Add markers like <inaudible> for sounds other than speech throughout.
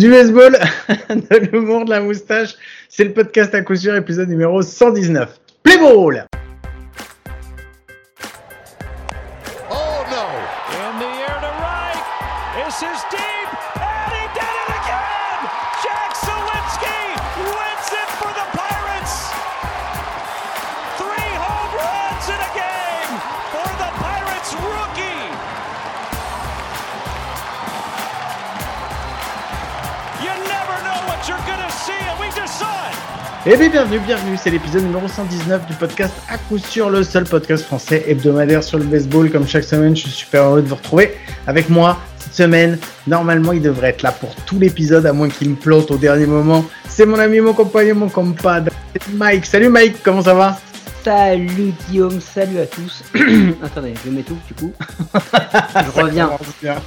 du baseball, <laughs> de l'humour, de la moustache. C'est le podcast à coup sûr, épisode numéro 119. Play ball Eh bien, bienvenue, bienvenue. C'est l'épisode numéro 119 du podcast à coup sûr, le seul podcast français hebdomadaire sur le baseball. Comme chaque semaine, je suis super heureux de vous retrouver avec moi cette semaine. Normalement, il devrait être là pour tout l'épisode, à moins qu'il me plante au dernier moment. C'est mon ami, mon compagnon, mon compadre, Mike. Salut Mike, comment ça va? Salut Guillaume, salut à tous. <clears throat> Attendez, je mets tout du coup. <laughs> je reviens,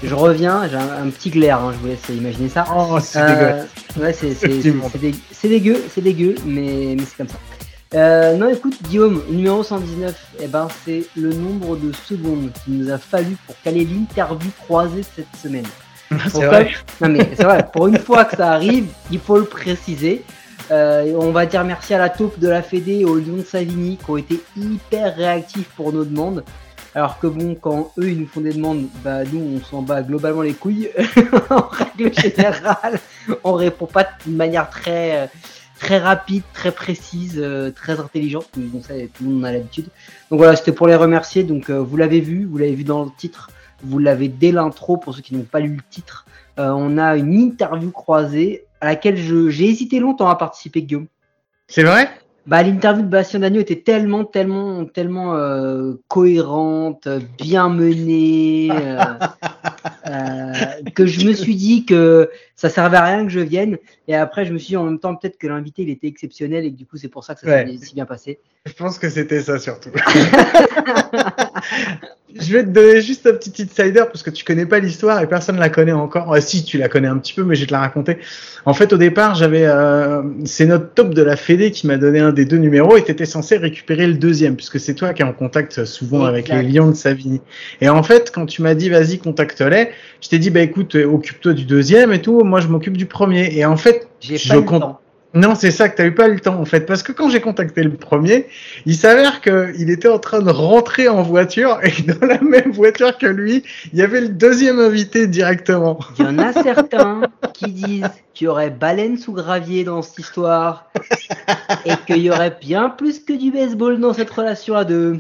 je reviens, j'ai un, un petit glaire, hein, je vous laisse imaginer ça. Oh, c'est Euh, dégueulasse. Ouais, c'est dégueu, c'est dégueu, mais, mais c'est comme ça. Euh, non, écoute, Guillaume, numéro 119, eh ben, c'est le nombre de secondes qu'il nous a fallu pour caler l'interview croisée cette semaine. <laughs> C'est vrai. Non mais c'est vrai, pour une fois que ça arrive, il faut le préciser. Euh, on va dire merci à la taupe de la Fédé et au Lyon de Savigny qui ont été hyper réactifs pour nos demandes. Alors que bon, quand eux ils nous font des demandes, bah nous on s'en bat globalement les couilles. <laughs> en règle générale, on répond pas de manière très très rapide, très précise, euh, très intelligente. Bon ça tout le monde a l'habitude. Donc voilà, c'était pour les remercier. Donc euh, vous l'avez vu, vous l'avez vu dans le titre, vous l'avez dès l'intro pour ceux qui n'ont pas lu le titre. On a une interview croisée à laquelle je- j'ai hésité longtemps à participer, Guillaume. C'est vrai? Bah, l'interview de Bastien Dagneau était tellement, tellement, tellement euh, cohérente, bien menée, euh, <laughs> euh, que je me suis dit que ça servait à rien que je vienne. Et après, je me suis dit en même temps peut-être que l'invité il était exceptionnel et que du coup c'est pour ça que ça Ouais. s'est si bien passé. Je pense que c'était ça surtout. <laughs> je vais te donner juste un petit insider parce que tu connais pas l'histoire et personne la connaît encore. Si, tu la connais un petit peu, mais je vais te la raconter. En fait, au départ, j'avais, euh, c'est notre top de la Fédé qui m'a donné un des deux numéros et t'étais censé récupérer le deuxième puisque c'est toi qui es en contact souvent avec les Lions de Savigny. Et en fait, quand tu m'as dit vas-y contacte-les, je t'ai dit bah écoute, euh, occupe-toi du deuxième et tout, moi je m'occupe du premier. Et en fait, J'ai Je temps. non, c'est ça que t'as eu pas eu le temps en fait, parce que quand j'ai contacté le premier, il s'avère que il était en train de rentrer en voiture et que <laughs> dans la même voiture que lui, il y avait le deuxième invité directement. Il y en a <laughs> certains qui disent qu'il y aurait baleine sous gravier dans cette histoire et qu'il y aurait bien plus que du baseball dans cette relation à deux.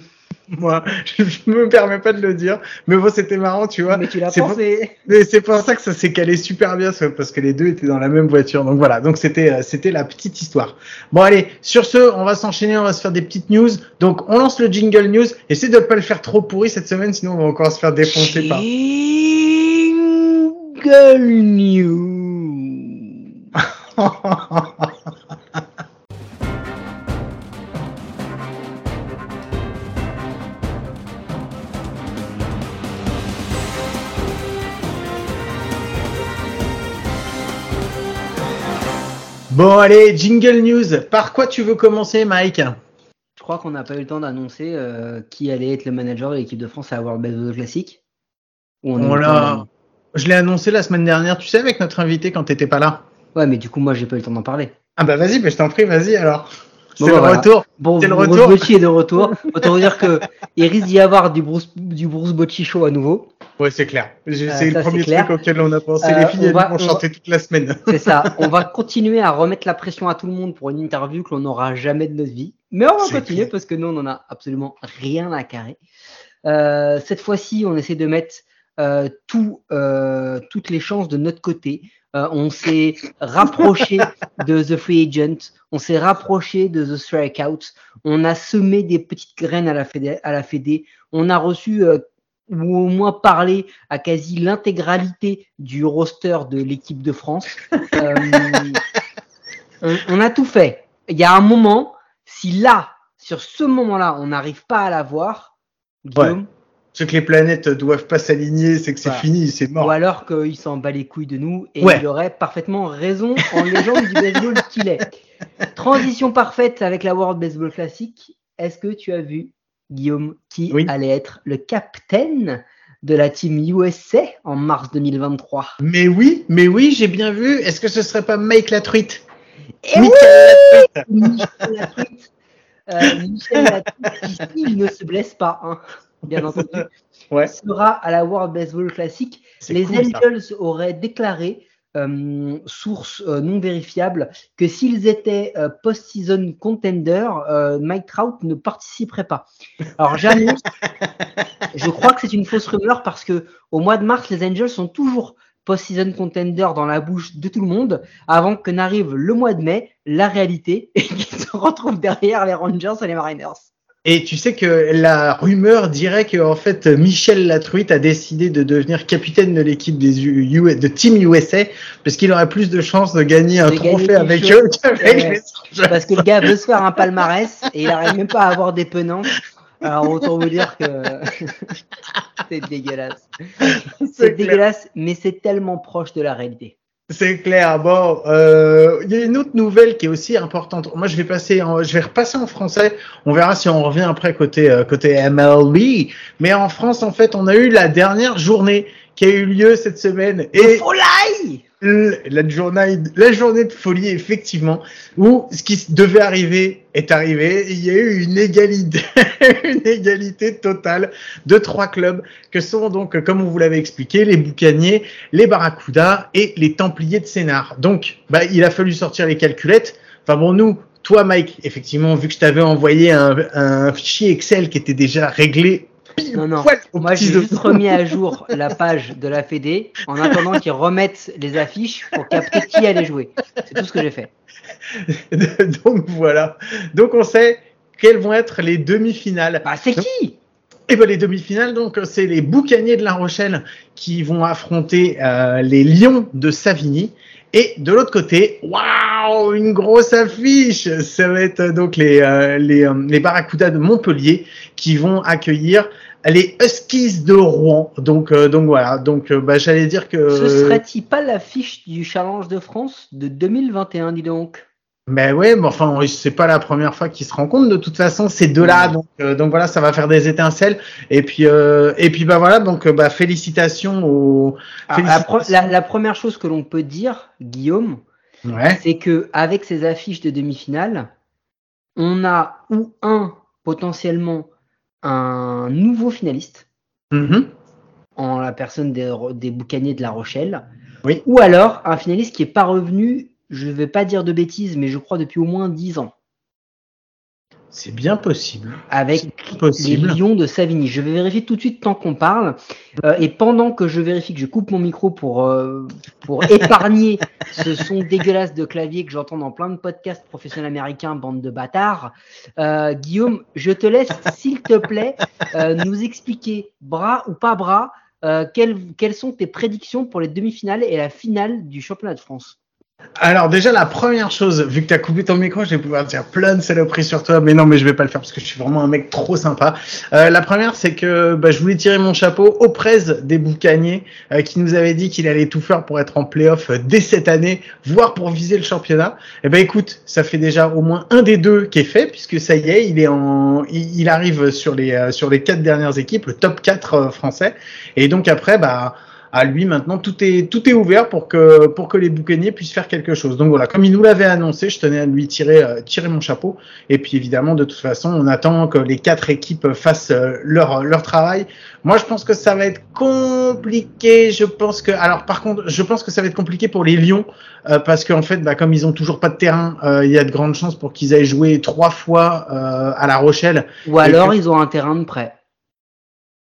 <laughs> Moi, je, me permets pas de le dire, mais bon, c'était marrant, tu vois. Mais tu l'as pensé. Mais c'est pour ça que ça s'est calé super bien, parce que les deux étaient dans la même voiture. Donc voilà, donc c'était euh, c'était la petite histoire. Bon allez, sur ce, on va s'enchaîner, on va se faire des petites news. Donc on lance le jingle news. Essaye de pas le faire trop pourri cette semaine, sinon on va encore se faire défoncer par. Jingle News. <laughs> Bon allez, jingle news. Par quoi tu veux commencer, Mike Je crois qu'on n'a pas eu le temps d'annoncer euh, qui allait être le manager de l'équipe de France à World Baseball Classic. Ou on Oh je l'ai annoncé la semaine dernière, tu sais, avec notre invité quand t'étais pas là. Ouais, mais du coup, moi, j'ai pas eu le temps d'en parler. Ah bah vas-y, mais je t'en prie, vas-y alors. C'est Bon, le bah, voilà. retour. Bon, C'est le Bruce retour. Bocci est de retour. <laughs> Autant vous dire que il risque d'y avoir du Bruce, du Bruce Bocci show à nouveau. Ouais, c'est clair. Euh, c'est le premier truc auquel on a pensé. Euh, les filles, on elles va- vont on chanter toute la semaine. <laughs> C'est ça. <laughs> On va continuer à remettre la pression à tout le monde pour une interview que l'on n'aura jamais de notre vie. Mais on va continuer clair. parce que nous, on n'en a absolument rien à carrer. Euh, cette fois-ci, on essaie de mettre euh, tout, euh, toutes les chances de notre côté. Euh, on s'est rapproché de The Free Agent, on s'est rapproché de The Strikeout, on a semé des petites graines à la Fédé, à la Fédé. on a reçu euh, ou au moins parlé à quasi l'intégralité du roster de l'équipe de France. Euh, <laughs> on, on a tout fait. Il y a un moment, si là, sur ce moment-là, on n'arrive pas à l'avoir, Guillaume, Ce que les planètes doivent pas s'aligner, c'est que c'est Voilà. fini, c'est mort. ou alors qu'il s'en bat les couilles de nous et Ouais. il aurait parfaitement raison en légende du baseball <laughs> qu'il est. Transition parfaite avec la World Baseball Classic. Est-ce que tu as vu, Guillaume, qui Oui. allait être le capitaine de la team USA en mars 2023. Mais oui, mais oui, j'ai bien vu. Est-ce que ce serait pas Mike la truite Et oui Michel Latruite. Euh, Michel Latruite, qui, s'il ne se blesse pas, hein, bien entendu, <laughs> Ouais. sera à la World Baseball Classic. Les cool, ça. Angels auraient déclaré, euh, source euh, non vérifiable, que s'ils étaient euh, post-season contender, Mike Trout ne participerait pas. Alors j'annonce, <laughs> je crois que c'est une fausse rumeur parce que au mois de mars, les Angels sont toujours post-season contender dans la bouche de tout le monde avant que n'arrive le mois de mai, la réalité, et qu'ils se retrouvent derrière les Rangers et les Mariners. Et tu sais que la rumeur dirait que en fait Michel Latruite a décidé de devenir capitaine de l'équipe des U- U- de Team USA parce qu'il aurait plus de chances de gagner un De trophée avec eux qu'avec Ouais. les Rangers. Parce que le gars veut se faire un palmarès et il n'arrive même pas à avoir des penances. Alors autant vous dire que <laughs> c'est dégueulasse. C'est dégueulasse, mais c'est tellement proche de la réalité. C'est clair. Bon, euh, il y a une autre nouvelle qui est aussi importante. Moi, je vais passer, en, je vais repasser en français. On verra si on revient après côté euh, côté MLB. Mais en France, en fait, on a eu la dernière journée qui a eu lieu cette semaine Et Folie la journée, la journée de folie, effectivement, où ce qui devait arriver est arrivé. Il y a eu une égalité, <laughs> une égalité totale de trois clubs que sont donc, comme on vous l'avait expliqué, les Boucaniers, les Barracudas et les Templiers de Sénart. Donc, bah, il a fallu sortir les calculettes. Enfin bon, nous, toi, Mike, effectivement, vu que je t'avais envoyé un, un fichier Excel qui était déjà réglé. Pile Non, non. poil Moi, j'ai juste remis à jour la page de la Fédé en attendant qu'ils remettent les affiches pour capter qui allait jouer. C'est tout ce que j'ai fait. <laughs> donc voilà. Donc on sait quelles vont être les demi-finales. Bah, c'est qui? Et ben les demi-finales, donc c'est les Boucaniers de La Rochelle qui vont affronter euh, les Lions de Savigny. Et de l'autre côté, waouh, une grosse affiche. Ça va être euh, donc les euh, les, euh, Barracudas de Montpellier qui vont accueillir les Huskies de Rouen. Donc euh, donc voilà. Donc euh, bah, j'allais dire que Ce serait-il pas l'affiche du Challenge de France de 2021, dis donc? Ben ouais, mais enfin, c'est pas la première fois qu'ils se rencontrent. De toute façon, ces deux-là, Ouais. donc, euh, donc voilà, ça va faire des étincelles. Et puis, euh, et puis, bah voilà, donc, euh, bah félicitations aux. Alors, la, première chose que l'on peut dire, Guillaume, Ouais. c'est que avec ces affiches de demi-finale, on a ou un potentiellement un nouveau finaliste Mhm. en la personne des, des boucaniers de La Rochelle, Oui. ou alors un finaliste qui est pas revenu, je vais pas dire de bêtises, mais je crois depuis au moins 10 ans, C'est bien possible. avec les. Lions de Savigny. Je vais vérifier tout de suite tant qu'on parle, Euh, et pendant que je vérifie que je coupe mon micro pour euh, pour <laughs> épargner ce son dégueulasse de clavier que j'entends dans plein de podcasts professionnels américains, bande de bâtards. Euh, Guillaume, je te laisse, s'il te plaît, nous expliquer, bras ou pas bras, quelles, quelles sont tes prédictions pour les demi-finales et la finale du championnat de France? Alors déjà la première chose, vu que tu as coupé ton micro, je vais pouvoir dire plein de saloperies sur toi, mais non, mais je vais pas le faire parce que je suis vraiment un mec trop sympa. Euh, la première, c'est que bah, je voulais tirer mon chapeau au presse des boucaniers euh, qui nous avait dit qu'il allait tout faire pour être en playoff euh, dès cette année, voire pour viser le championnat. Et ben écoute, ça fait déjà au moins un des deux qui est fait puisque ça y est, il est en, il arrive sur les euh, sur les quatre dernières équipes, le top 4 euh, français. Et donc après, bah à lui maintenant tout est tout est ouvert pour que pour que les boucaniers puissent faire quelque chose. Donc voilà, comme il nous l'avait annoncé, je tenais à lui tirer euh, tirer mon chapeau. Et puis évidemment, de toute façon, on attend que les quatre équipes fassent euh, leur leur travail. Moi, je pense que ça va être compliqué. Je pense que alors par contre, je pense que ça va être compliqué pour les Lions euh, parce qu'en fait, bah, comme ils ont toujours pas de terrain, euh, il y a de grandes chances pour qu'ils aillent jouer trois fois euh, à La Rochelle. Ou alors ils ont un terrain de prêt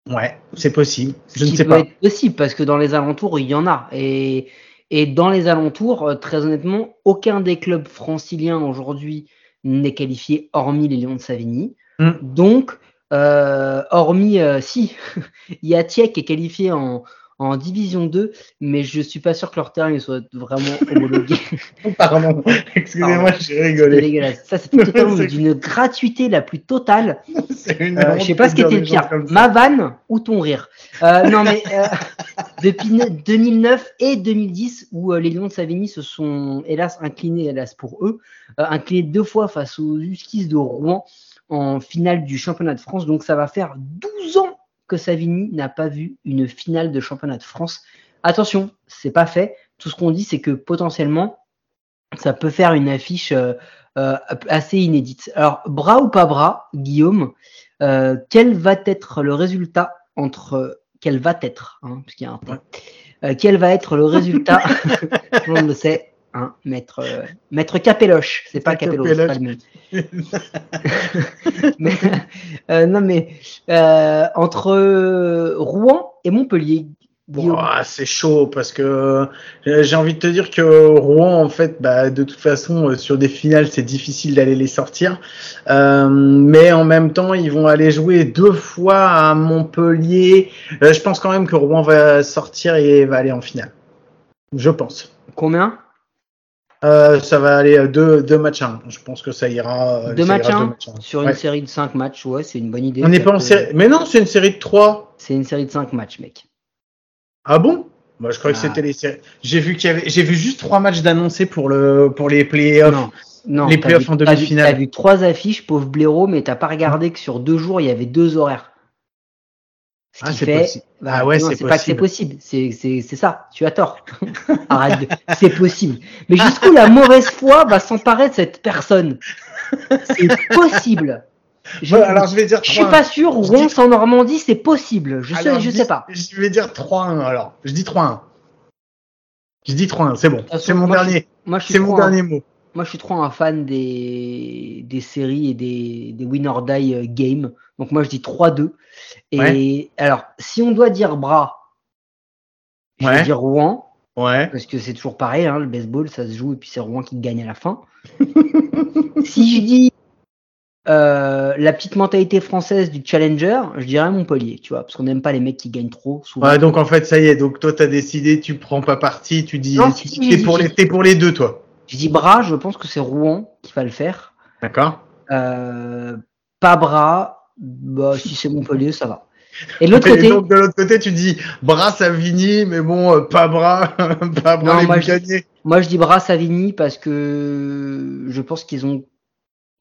Ouais, c'est possible. Ce Je ne sais peut pas. être possible parce que dans les alentours, il y en a. Et, et dans les alentours, euh, très honnêtement, aucun des clubs franciliens aujourd'hui n'est qualifié hormis les Lions de Savigny. Mm. Donc, euh, hormis, euh, si, <laughs> il y a Thiers qui est qualifié en, en Division 2, mais je suis pas sûr que leur terrain soit vraiment homologué. <laughs> Pardon. Excusez-moi, j'ai C'est rigolé. dégueulasse. Ça, c'est totalement <laughs> C'est- d'une gratuité la plus totale. C'est une Euh, je sais pas ce qui était des pire, ma vanne ou ton rire. Euh, non mais euh, <laughs> depuis ne- 2009 et 2010 où euh, les Lions de Savigny se sont hélas inclinés, hélas pour eux, euh, inclinés deux fois face aux Huskies de Rouen en finale du championnat de France. Donc ça va faire 12 ans que Savigny n'a pas vu une finale de championnat de France. Attention, c'est pas fait. Tout ce qu'on dit, c'est que potentiellement, ça peut faire une affiche euh, euh, assez inédite. Alors, bras ou pas bras, Guillaume, euh, quel va être le résultat entre quel va être, hein, parce qu'il y a un point. Quel va être le résultat? <laughs> Tout le monde le sait, hein, maître, euh, maître Capelloche, c'est pas Capelloche, c'est pas le même. mais, <laughs> euh, non mais euh, entre Rouen et Montpellier, c'est chaud parce que j'ai envie de te dire que Rouen, en fait, bah, de toute façon, sur des finales, c'est difficile d'aller les sortir. Mais en même temps, ils vont aller jouer deux fois à Montpellier. Je pense quand même que Rouen va sortir et va aller en finale. Je pense. Combien? Euh, ça va aller euh, deux, deux matchs à un. Je pense que ça ira. euh, Deux ça matchs ira à deux un matchs à un. sur Ouais. une série de 5 matchs, ouais, c'est une bonne idée. On n'est pas en série. Mais non, c'est une série de trois. C'est une série de 5 matchs, mec. Ah bon? Moi, je que Ah. c'était les séries. J'ai vu qu'il y avait. J'ai vu juste trois matchs d'annoncés pour le pour les playoffs. Non, non. Les playoffs en demi-finale. T'as vu trois affiches, pauvre blaireau, mais t'as pas regardé que sur deux jours, il y avait deux horaires. Ce Ah, c'est possible. Bah, Ah ouais, c'est pas que c'est possible. C'est, c'est, c'est ça. Tu as tort. <laughs> Arrête. de- C'est possible. Mais jusqu'où la mauvaise foi va s'emparer de cette personne? C'est possible. Je, Ouais, alors je vais dire je suis 3-1. pas sûr. Rouen dis- sans Normandie, c'est possible. Je sais, Alors, je dis- sais pas. Je vais dire 3-1 alors. Je dis 3-1. Je dis 3-1, c'est bon. C'est mon moi, dernier. Moi, je suis C'est mon dernier mot. Moi, je suis trop un fan des, des séries et des, des win or die euh, games. Donc, moi, je dis 3-2. Et Ouais. alors, si on doit dire bras, je vais dire Rouen, Ouais. parce que c'est toujours pareil, hein, le baseball, ça se joue et puis c'est Rouen qui gagne à la fin. <laughs> si je dis euh, la petite mentalité française du challenger, je dirais Montpellier, tu vois, parce qu'on n'aime pas les mecs qui gagnent trop souvent. Ouais, donc en fait, ça y est. Donc toi, t'as décidé, tu prends pas parti, tu dis, Non, tu si, dis si, t'es pour si. les, t'es pour les deux, toi. Je dis bras, je pense que c'est Rouen qui va le faire. D'accord. Euh, pas bras, bah, si c'est Montpellier, ça va. Et de l'autre côté, donc de l'autre côté, tu dis bras Savigny, mais bon, euh, pas bras, <laughs> pas bras Non, les moi, je- Boucaniers. moi je dis bras Savigny parce que je pense qu'ils ont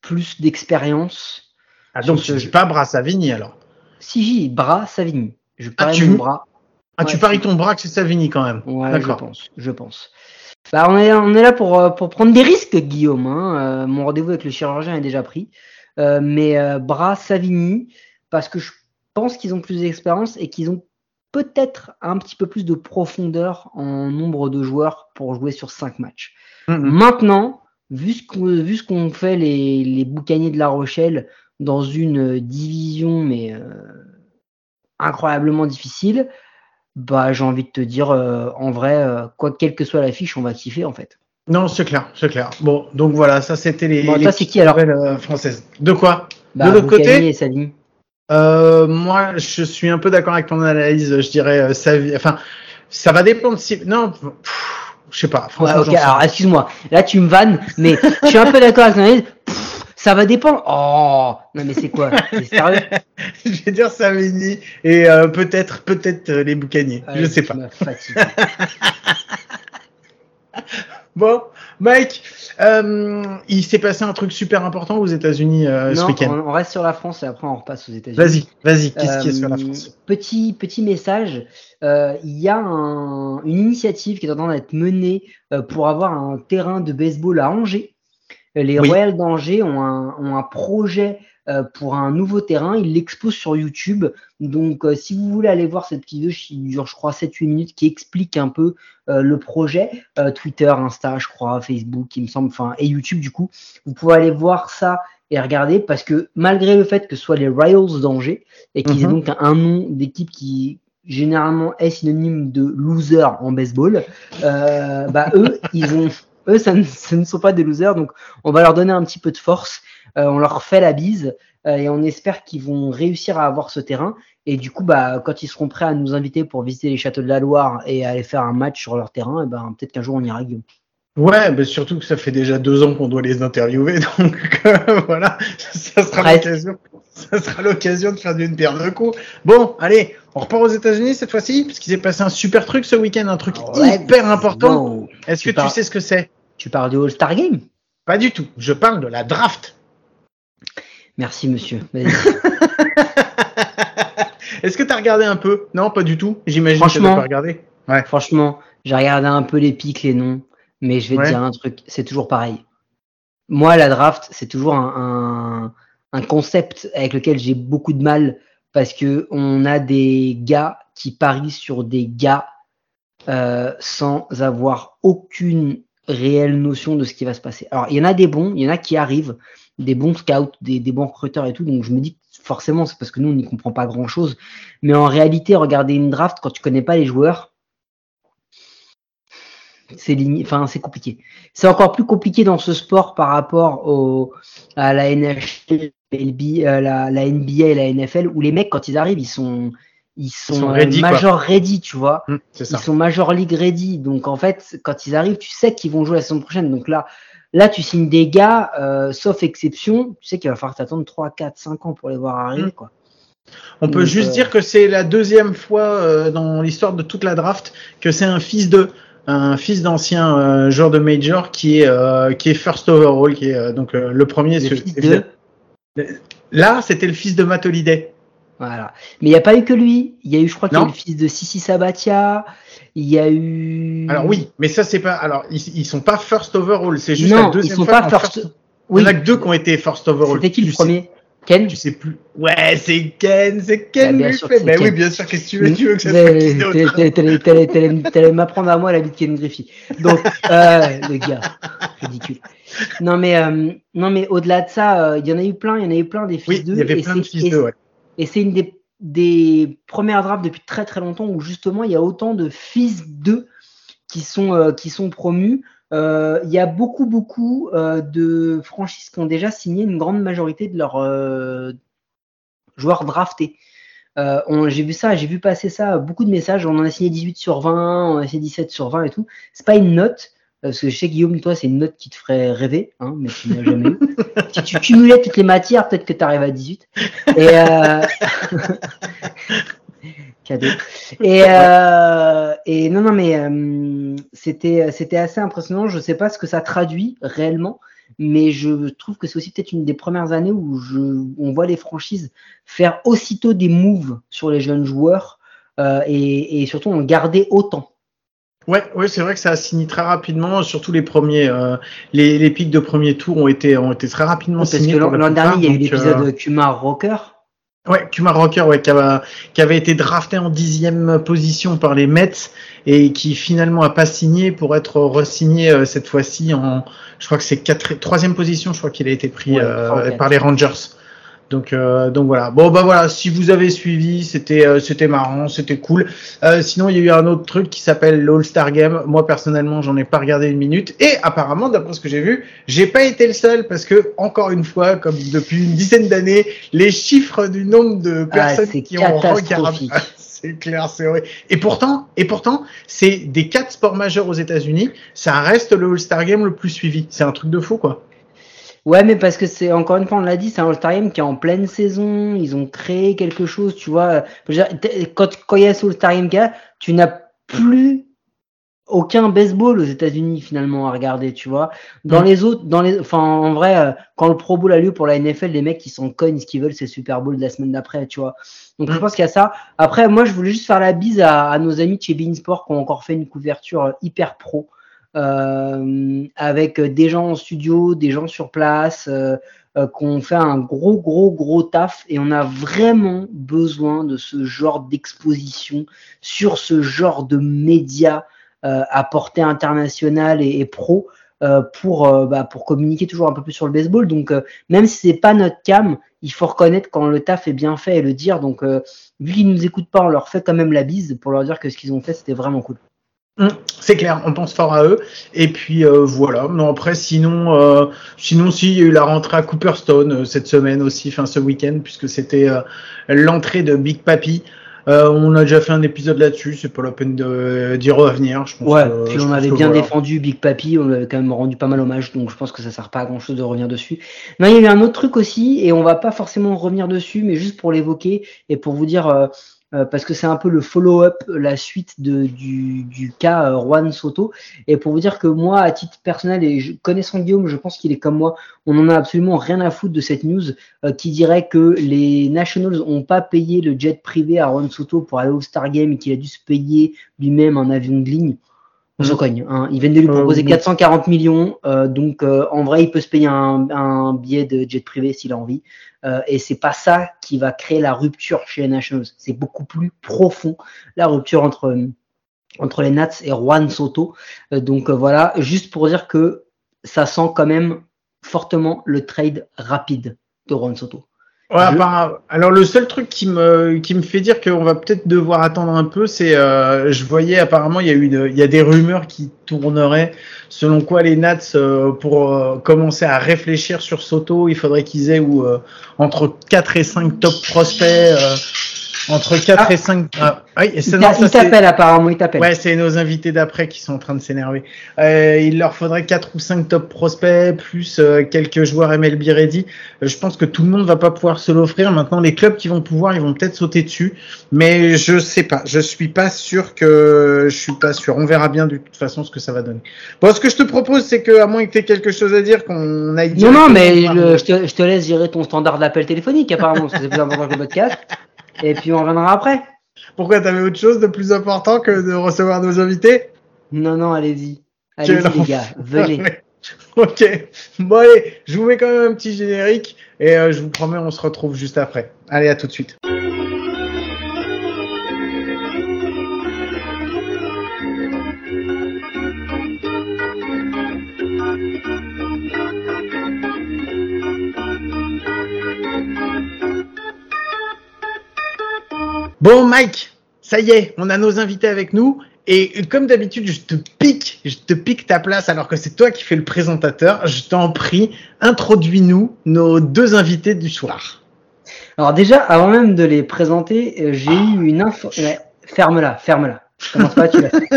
plus d'expérience. Ah donc tu dis pas bras Savigny alors. Si j'ai bras Savigny, je Ah, tu- mon bras. Ah, tu paries ton bras que c'est Savigny quand même. Ouais, je pense, je pense. Bah, on est, on est là pour, euh, pour prendre des risques, Guillaume. hein. Euh, mon rendez-vous avec le chirurgien est déjà pris. Euh, mais euh, bras Savigny, parce que je pense qu'ils ont plus d'expérience et qu'ils ont peut-être un petit peu plus de profondeur en nombre de joueurs pour jouer sur 5 matchs. Mhm. Maintenant, vu ce qu'ont fait les, les boucaniers de La Rochelle dans une division mais euh, incroyablement difficile, bah j'ai envie de te dire euh, en vrai, euh, quoi quelle que soit l'affiche, on va kiffer en fait. Non, c'est clair, c'est clair. Bon, donc voilà, ça c'était les, Bon, les c'est qui, alors nouvelles, euh, françaises. De quoi? Bah, De l'autre Boucanier côté et euh, Moi, je suis un peu d'accord avec ton analyse. Je dirais, euh, Savi- enfin, ça va dépendre si. Non, pff, je sais pas. Alors excuse-moi, là tu me vannes, mais je suis un peu d'accord avec ton analyse. Pff, Ça va dépendre. Oh, non mais c'est quoi? <laughs> Sérieux? Je vais dire Savigny et euh, peut-être, peut-être euh, les Boucaniers. je Ouais, sais pas. <laughs> Bon, Mike, euh, il s'est passé un truc super important aux États-Unis euh, ce week-end. on, on reste sur la France et après on repasse aux États-Unis. Vas-y, vas-y. Qu'est-ce qui est sur la Euh, France Petit, petit message, euh, il y a un- une initiative qui est en train d'être menée euh, pour avoir un terrain de baseball à Angers. Euh, Les Oui. Royals d'Angers ont un, ont un projet euh, pour un nouveau terrain. Ils l'exposent sur YouTube. Donc, euh, si vous voulez aller voir cette petite vidéo qui dure, je crois, 7-8 minutes, qui explique un peu euh, le projet, euh, Twitter, Insta, je crois, Facebook, il me semble, enfin, et YouTube, du coup, vous pouvez aller voir ça et regarder parce que malgré le fait que ce soit les Royals d'Angers et qu'ils aient Mhm. donc un nom d'équipe qui généralement est synonyme de loser en baseball, euh, bah eux, ils ont, eux, ça ne, <laughs> ce ne sont pas des losers, donc on va leur donner un petit peu de force, euh, on leur fait la bise euh, et on espère qu'ils vont réussir à avoir ce terrain. Et du coup, bah, quand ils seront prêts à nous inviter pour visiter les châteaux de la Loire et aller faire un match sur leur terrain, et ben peut-être qu'un jour on ira. Guillaume. Ouais, bah surtout que ça fait déjà deux ans qu'on doit les interviewer, <laughs> donc euh, voilà, ça sera l'occasion. Ça sera l'occasion de faire d'une pierre deux coups. Bon, allez, on repart aux États-Unis cette fois-ci, parce qu'il s'est passé un super truc ce week-end, un truc Ouais, hyper important. Est-ce que Tu sais ce que c'est? Tu parles du All-Star Game? Pas du tout. Je parle de la draft. Merci monsieur. <laughs> Est-ce que tu as regardé un peu? Non, pas du tout. J'imagine que tu Franchement- pas regardé. Ouais. Franchement, j'ai regardé un peu les pics, les noms, mais je vais Ouais. te dire un truc, c'est toujours pareil. Moi, la draft, c'est toujours un, un- un concept avec lequel j'ai beaucoup de mal parce que on a des gars qui parient sur des gars euh, sans avoir aucune réelle notion de ce qui va se passer. Alors, il y en a des bons, il y en a qui arrivent, des bons scouts, des, bons recruteurs et tout, donc je me dis forcément, c'est parce que nous, on n'y comprend pas grand-chose. Mais en réalité, regarder une draft quand tu connais pas les joueurs, c'est compliqué. C'est encore plus compliqué dans ce sport par rapport à la euh, la NBA et la NFL où les mecs quand ils arrivent ils sont ils sont, sont ready, quoi. major ready, tu vois. Hum. Ils sont major league ready. Donc en fait, quand ils arrivent, tu sais qu'ils vont jouer la saison prochaine. Donc là, là tu signes des gars, euh, sauf exception, tu sais qu'il va falloir t'attendre 3, 4, 5 ans pour les voir arriver. Hum. Quoi. On peut juste euh, dire que c'est la deuxième fois euh, dans l'histoire de toute la draft que c'est un fils de un fils d'ancien euh, joueur de major qui est euh, qui est first overall qui est euh, donc euh, le premier Le fils de... là c'était le fils de Matt Holiday Voilà. Mais il n'y a pas eu que lui. Il y a eu, je crois qu'il y a eu le fils de Sissi Sabatia. Il y a eu. alors oui mais ça c'est pas alors ils, ils sont pas first overall c'est juste la Non, ils deuxième sont fois pas first. Il Oui. y en a que deux qui ont été first overall C'était qui Tu le sais- premier? Ken? Tu sais plus ouais c'est Ken c'est Ken Bah, sûr fait que c'est mais oui Ken. bien sûr qu'est-ce que tu veux tu veux que ça soit T'allais- m'apprendre à moi la vie de Ken Griffey. Donc, <laughs> euh, le gars, ridicule. Non mais, euh, non mais au-delà de ça, euh, il y en a eu plein, il y en a eu plein des fils oui d'eux. il y avait plein de fils et de ouais Et c'est une des, premières drafts depuis très très longtemps où justement il y a autant de fils d'eux qui sont, euh, qui sont promus. Euh, il y a beaucoup beaucoup euh, de franchises qui ont déjà signé une grande majorité de leurs joueurs draftés. J'ai vu ça, j'ai vu passer ça, beaucoup de messages. On en a signé 18 sur 20, on a signé 17 sur 20 et tout. C'est pas une note, parce que je sais Guillaume, toi, c'est une note qui te ferait rêver, hein, mais tu n'as jamais eu. <laughs> si tu cumulais toutes les matières, peut-être que tu arrives à 18. Et euh... <laughs> cadeau. Et, euh... non, non, mais euh, c'était c'était assez impressionnant. Je sais pas ce que ça traduit réellement, mais je trouve que c'est aussi peut-être une des premières années où on voit les franchises faire aussitôt des moves sur les jeunes joueurs euh, et, et surtout en garder autant. Ouais, ouais, c'est vrai que ça a signé très rapidement, surtout les premiers, euh, les, les pics de premier tour ont été, ont été très rapidement Parce signés. que l'an dernier, il y a eu l'épisode Kumar Rocker. euh, ouais, Kumar Rocker, ouais, qui avait, qui avait été drafté en dixième position par les Mets et qui finalement a pas signé pour être re-signé euh, cette fois-ci en, je crois que c'est quatre, troisième position, je crois qu'il a été pris Ouais, euh, par les Rangers. Donc, euh, donc voilà. Bon bah voilà, si vous avez suivi, c'était euh, c'était marrant, c'était cool. Euh, sinon, il y a eu un autre truc qui s'appelle l'All-Star Game. Moi personnellement, j'en ai pas regardé une minute. Et apparemment, d'après ce que j'ai vu, j'ai pas été le seul parce que encore une fois, comme depuis une dizaine d'années, les chiffres du nombre de personnes Ah, c'est qui ont regardé, <laughs> c'est clair, c'est vrai. Et pourtant, et pourtant, c'est des quatre sports majeurs aux États-Unis, ça reste le All-Star Game le plus suivi. C'est un truc de fou, quoi. Ouais, mais parce que c'est encore une fois, on l'a dit, c'est un All-Star qui est en pleine saison. Ils ont créé quelque chose, tu vois. Quand, quand il y a ce All-Star Game tu n'as plus aucun baseball aux États-Unis finalement à regarder, tu vois. Dans Mm. les autres, dans les, enfin, en vrai, euh, quand le Pro Bowl a lieu pour la NFL, les mecs qui s'en cognent, ce qu'ils veulent, c'est le Super Bowl de la semaine d'après, tu vois. Donc je Mm. pense qu'il y a ça. Après, moi, je voulais juste faire la bise à, à nos amis de chez Beansport qui ont encore fait une couverture euh, hyper pro. Euh, avec des gens en studio, des gens sur place, euh, euh, qu'on fait un gros, gros, gros taf et on a vraiment besoin de ce genre d'exposition sur ce genre de médias à portée internationale et, pro pour, bah, pour communiquer toujours un peu plus sur le baseball. Donc, euh, même si c'est pas notre cam, il faut reconnaître quand le taf est bien fait et le dire. Donc, vu qu'ils nous écoutent pas, on leur fait quand même la bise pour leur dire que ce qu'ils ont fait, c'était vraiment cool. Hum, C'est clair, on pense fort à eux. Et puis euh, voilà. Non après, sinon, euh, sinon si il y a eu la rentrée à Cooperstone euh, cette semaine aussi, enfin ce week-end, puisque c'était euh, l'entrée de Big Papi. Euh, on a déjà fait un épisode là-dessus. C'est pas la peine de- d'y revenir. Je pense Ouais, que- puis je on pense avait bien voilà. défendu Big Papi, on avait quand même rendu pas mal hommage, donc je pense que ça sert pas à grand chose de revenir dessus. Non, il y a eu un autre truc aussi, et on va pas forcément revenir dessus, mais juste pour l'évoquer et pour vous dire, euh, parce que c'est un peu le follow-up, la suite de, du, du cas euh, Juan Soto. Et pour vous dire que moi, à titre personnel, et je, connaissant Guillaume, je pense qu'il est comme moi, on en a absolument rien à foutre de cette news euh, qui dirait que les Nationals ont pas payé le jet privé à Juan Soto pour aller au Star Game et qu'il a dû se payer lui-même un avion de ligne. On s'en cogne. Hein. Ils viennent de lui proposer oui. 440 millions, euh, donc euh, en vrai, il peut se payer un, un billet de jet privé s'il a envie. Euh, et c'est pas ça qui va créer la rupture chez les Nationals. C'est beaucoup plus profond la rupture entre entre les Nats et Juan Soto. Euh, donc euh, voilà, juste pour dire que ça sent quand même fortement le trade rapide de Juan Soto. Ouais, bah, alors le seul truc qui me qui me fait dire qu'on va peut-être devoir attendre un peu, c'est euh, je voyais apparemment il y a eu il y a des rumeurs qui tourneraient selon quoi les Nats euh, pour euh, commencer à réfléchir sur Soto, il faudrait qu'ils aient ou euh, entre 4 et 5 top prospects euh, entre 4 Ah. et 5 ah, oui, et Il non, ça, il t'appelle apparemment, il t'appelle. Ouais, c'est nos invités d'après qui sont en train de s'énerver. Euh, il leur faudrait quatre ou cinq top prospects plus euh, quelques joueurs MLB ready. Euh, je pense que tout le monde va pas pouvoir se l'offrir. Maintenant, les clubs qui vont pouvoir, ils vont peut-être sauter dessus, mais je sais pas. Je suis pas sûr que je suis pas sûr. On verra bien de toute façon ce que ça va donner. Bon, ce que je te propose, c'est que à moins que tu aies quelque chose à dire, qu'on aille. Non, non, mais je, je te, je te laisse gérer ton standard d'appel téléphonique, apparemment, parce que c'est plus important que le podcast. <laughs> Et puis on reviendra après. Pourquoi t'avais autre chose de plus important que de recevoir nos invités? Non, non, allez-y. Allez-y, les gars, venez. <laughs> ok. Bon allez, je vous mets quand même un petit générique et euh, je vous promets, on se retrouve juste après. Allez, à tout de suite. Bon Mike, ça y est, on a nos invités avec nous. Et comme d'habitude, je te pique, je te pique ta place alors que c'est toi qui fais le présentateur. Je t'en prie, introduis-nous nos deux invités du soir. Alors déjà, avant même de les présenter, euh, j'ai eu une info. ouais, ferme-la, ferme-la. Commence pas, tu l'as fait.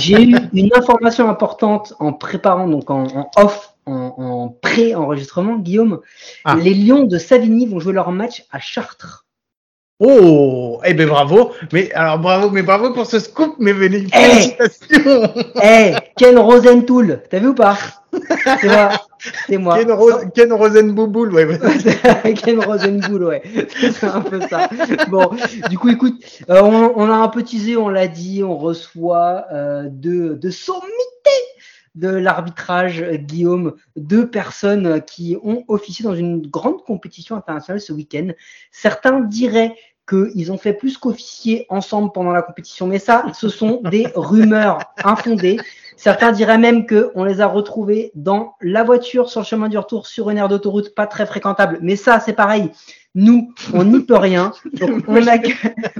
J'ai eu une information importante en préparant, donc en, en off, en, en pré-enregistrement, Guillaume. Ah. Les Lions de Savigny vont jouer leur match à Chartres. Oh, eh ben bravo. Mais alors bravo, mais bravo pour ce scoop, mais venez, Eh félicitations. Eh, Ken Rosenthal, t'as vu ou pas? C'est moi. C'est moi. Ken, Rose, Ken Rosenbouboul, ouais. <laughs> Ken Rosenbull, ouais. C'est un peu ça. Bon, du coup, écoute, euh, on, on a un peu teasé, on l'a dit, on reçoit euh, de, de sommités de l'arbitrage, euh, Guillaume, deux personnes euh, qui ont officié dans une grande compétition internationale ce week-end. Certains diraient qu'ils ont fait plus qu'officier ensemble pendant la compétition, mais ça, ce sont <laughs> des rumeurs infondées. Certains diraient même qu'on les a retrouvés dans la voiture sur le chemin du retour sur une aire d'autoroute pas très fréquentable. Mais ça, c'est pareil. Nous, on n'y peut rien. Donc, on, <laughs> accueille,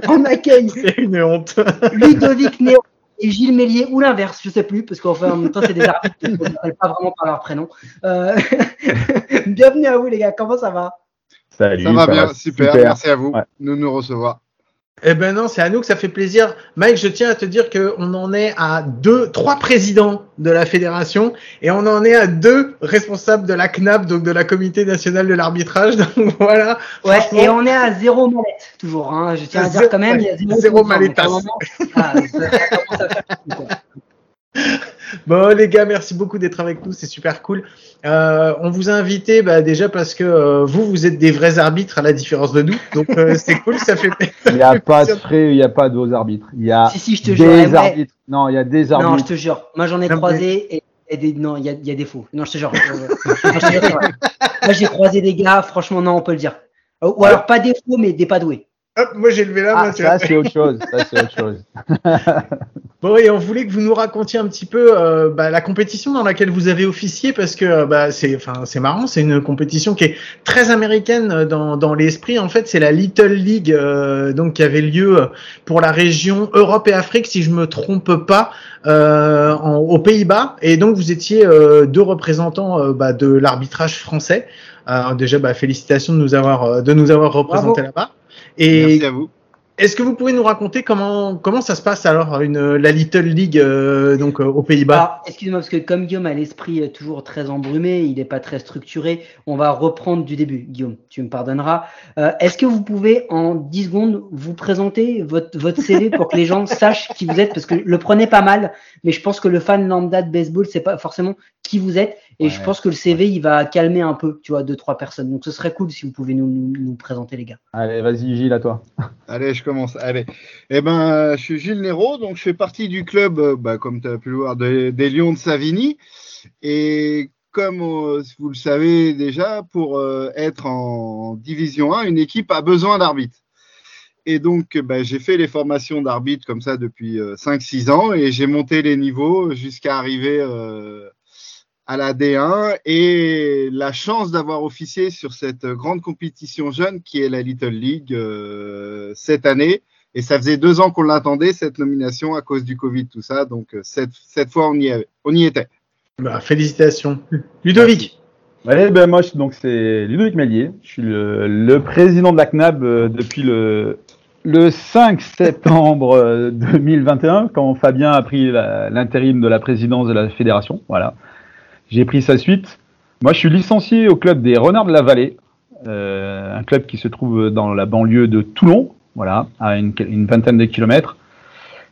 on accueille C'est une honte. Ludovic Néo et Gilles Mélier, ou l'inverse, je sais plus, parce qu'en fait, en même temps, c'est des arbitres, on ne s'appelle pas vraiment par leur prénom. Euh, <laughs> Bienvenue à vous, les gars. Comment ça va? Salut, Ça va bien, super, merci à vous Ouais. de nous recevoir. Eh ben non, c'est à nous que ça fait plaisir. Mike, je tiens à te dire qu'on en est à deux, trois présidents de la fédération et on en est à deux responsables de la CNAP, donc de la Comité nationale de l'arbitrage. <laughs> Donc voilà. Ouais, et on est à zéro mallette, toujours. Hein. Je tiens à dire Zéro- quand même, il y a zéro, zéro sponsor, <laughs> Bon les gars, merci beaucoup d'être avec nous, c'est super cool. Euh, on vous a invité bah, déjà parce que euh, vous, vous êtes des vrais arbitres à la différence de nous, donc euh, <laughs> c'est cool, ça fait. Il n'y a pas de frais, il n'y a pas de hauts arbitres. Il y a Si, si, je te des jure. ouais. arbitres. Non, il y a des Non, je arbitres. te jure. Moi, j'en ai Non, croisé et, et des, non, il y a, y a des faux. Non, je te jure. Euh. Moi, j'ai croisé des gars, franchement, non, on peut le dire. Euh, Ou alors pas des faux, mais des pas doués. Hop, moi j'ai levé la main. Ah, ça c'est autre chose. Ça c'est autre chose. <laughs> Bon, et on voulait que vous nous racontiez un petit peu euh, bah, la compétition dans laquelle vous avez officié parce que euh, bah, c'est, enfin, c'est marrant, c'est une compétition qui est très américaine euh, dans, dans l'esprit. En fait, c'est la Little League, euh, donc qui avait lieu pour la région Europe et Afrique, si je me trompe pas, euh, en- aux Pays-Bas. Et donc vous étiez euh, deux représentants euh, bah, de l'arbitrage français. Euh, déjà, bah, félicitations de nous avoir de nous avoir représentés là-bas. Et Merci à vous. Est-ce que vous pouvez nous raconter comment comment ça se passe alors une la Little League euh, donc euh, aux Pays-Bas? Alors, excuse-moi, parce que comme Guillaume a l'esprit euh, toujours très embrumé, il n'est pas très structuré, on va reprendre du début. Guillaume, tu me pardonneras. Euh, Est-ce que vous pouvez en 10 secondes vous présenter votre, votre CV pour que les gens <laughs> sachent qui vous êtes? Parce que le prenez pas mal, mais je pense que le fan lambda de baseball, c'est pas forcément qui vous êtes. Et je pense que le CV, il va calmer un peu, tu vois, deux, trois personnes. Donc ce serait cool si vous pouvez nous, nous, nous présenter, les gars. Allez, vas-y, Gilles, à toi. <laughs> Allez, je commence. Allez. Eh ben, je suis Gilles Nero, donc je fais partie du club, euh, bah, comme tu as pu le voir, de- des Lions de Savigny. Et comme euh, vous le savez déjà, pour euh, être en Division 1, une équipe a besoin d'arbitres. Et donc, bah, j'ai fait les formations d'arbitre comme ça depuis euh, 5-6 ans et j'ai monté les niveaux jusqu'à arriver euh, à la D1 et la chance d'avoir officié sur cette grande compétition jeune qui est la Little League euh, cette année. Et ça faisait deux ans qu'on l'attendait, cette nomination, à cause du Covid, tout ça. Donc, euh, cette, cette fois, on y, avait- on y était. Bah, Félicitations. Ludovic. Ouais, ben moi, je- donc c'est Ludovic Mélier. Je suis le, le président de la CNAB euh, depuis le, le 5 septembre euh, 2021, quand Fabien a pris la- l'intérim de la présidence de la fédération. Voilà. J'ai pris sa suite. Moi, je suis licencié au club des Renards de la Vallée, euh, un club qui se trouve dans la banlieue de Toulon, voilà, à une, vingtaine de kilomètres.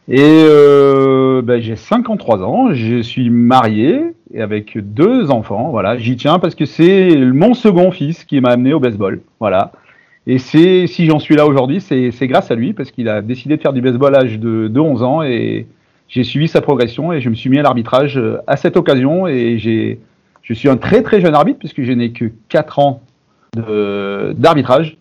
Et euh, ben, j'ai 53 ans, je suis marié et avec deux enfants. Voilà, j'y tiens parce que c'est mon second fils qui m'a amené au baseball. Voilà. Et si j'en suis là aujourd'hui, c'est c'est grâce à lui parce qu'il a décidé de faire du baseball à l'âge de, de 11 ans et j'ai suivi sa progression et je me suis mis à l'arbitrage euh, à cette occasion. Et je suis un très très jeune arbitre puisque je n'ai que 4 ans d'arbitrage.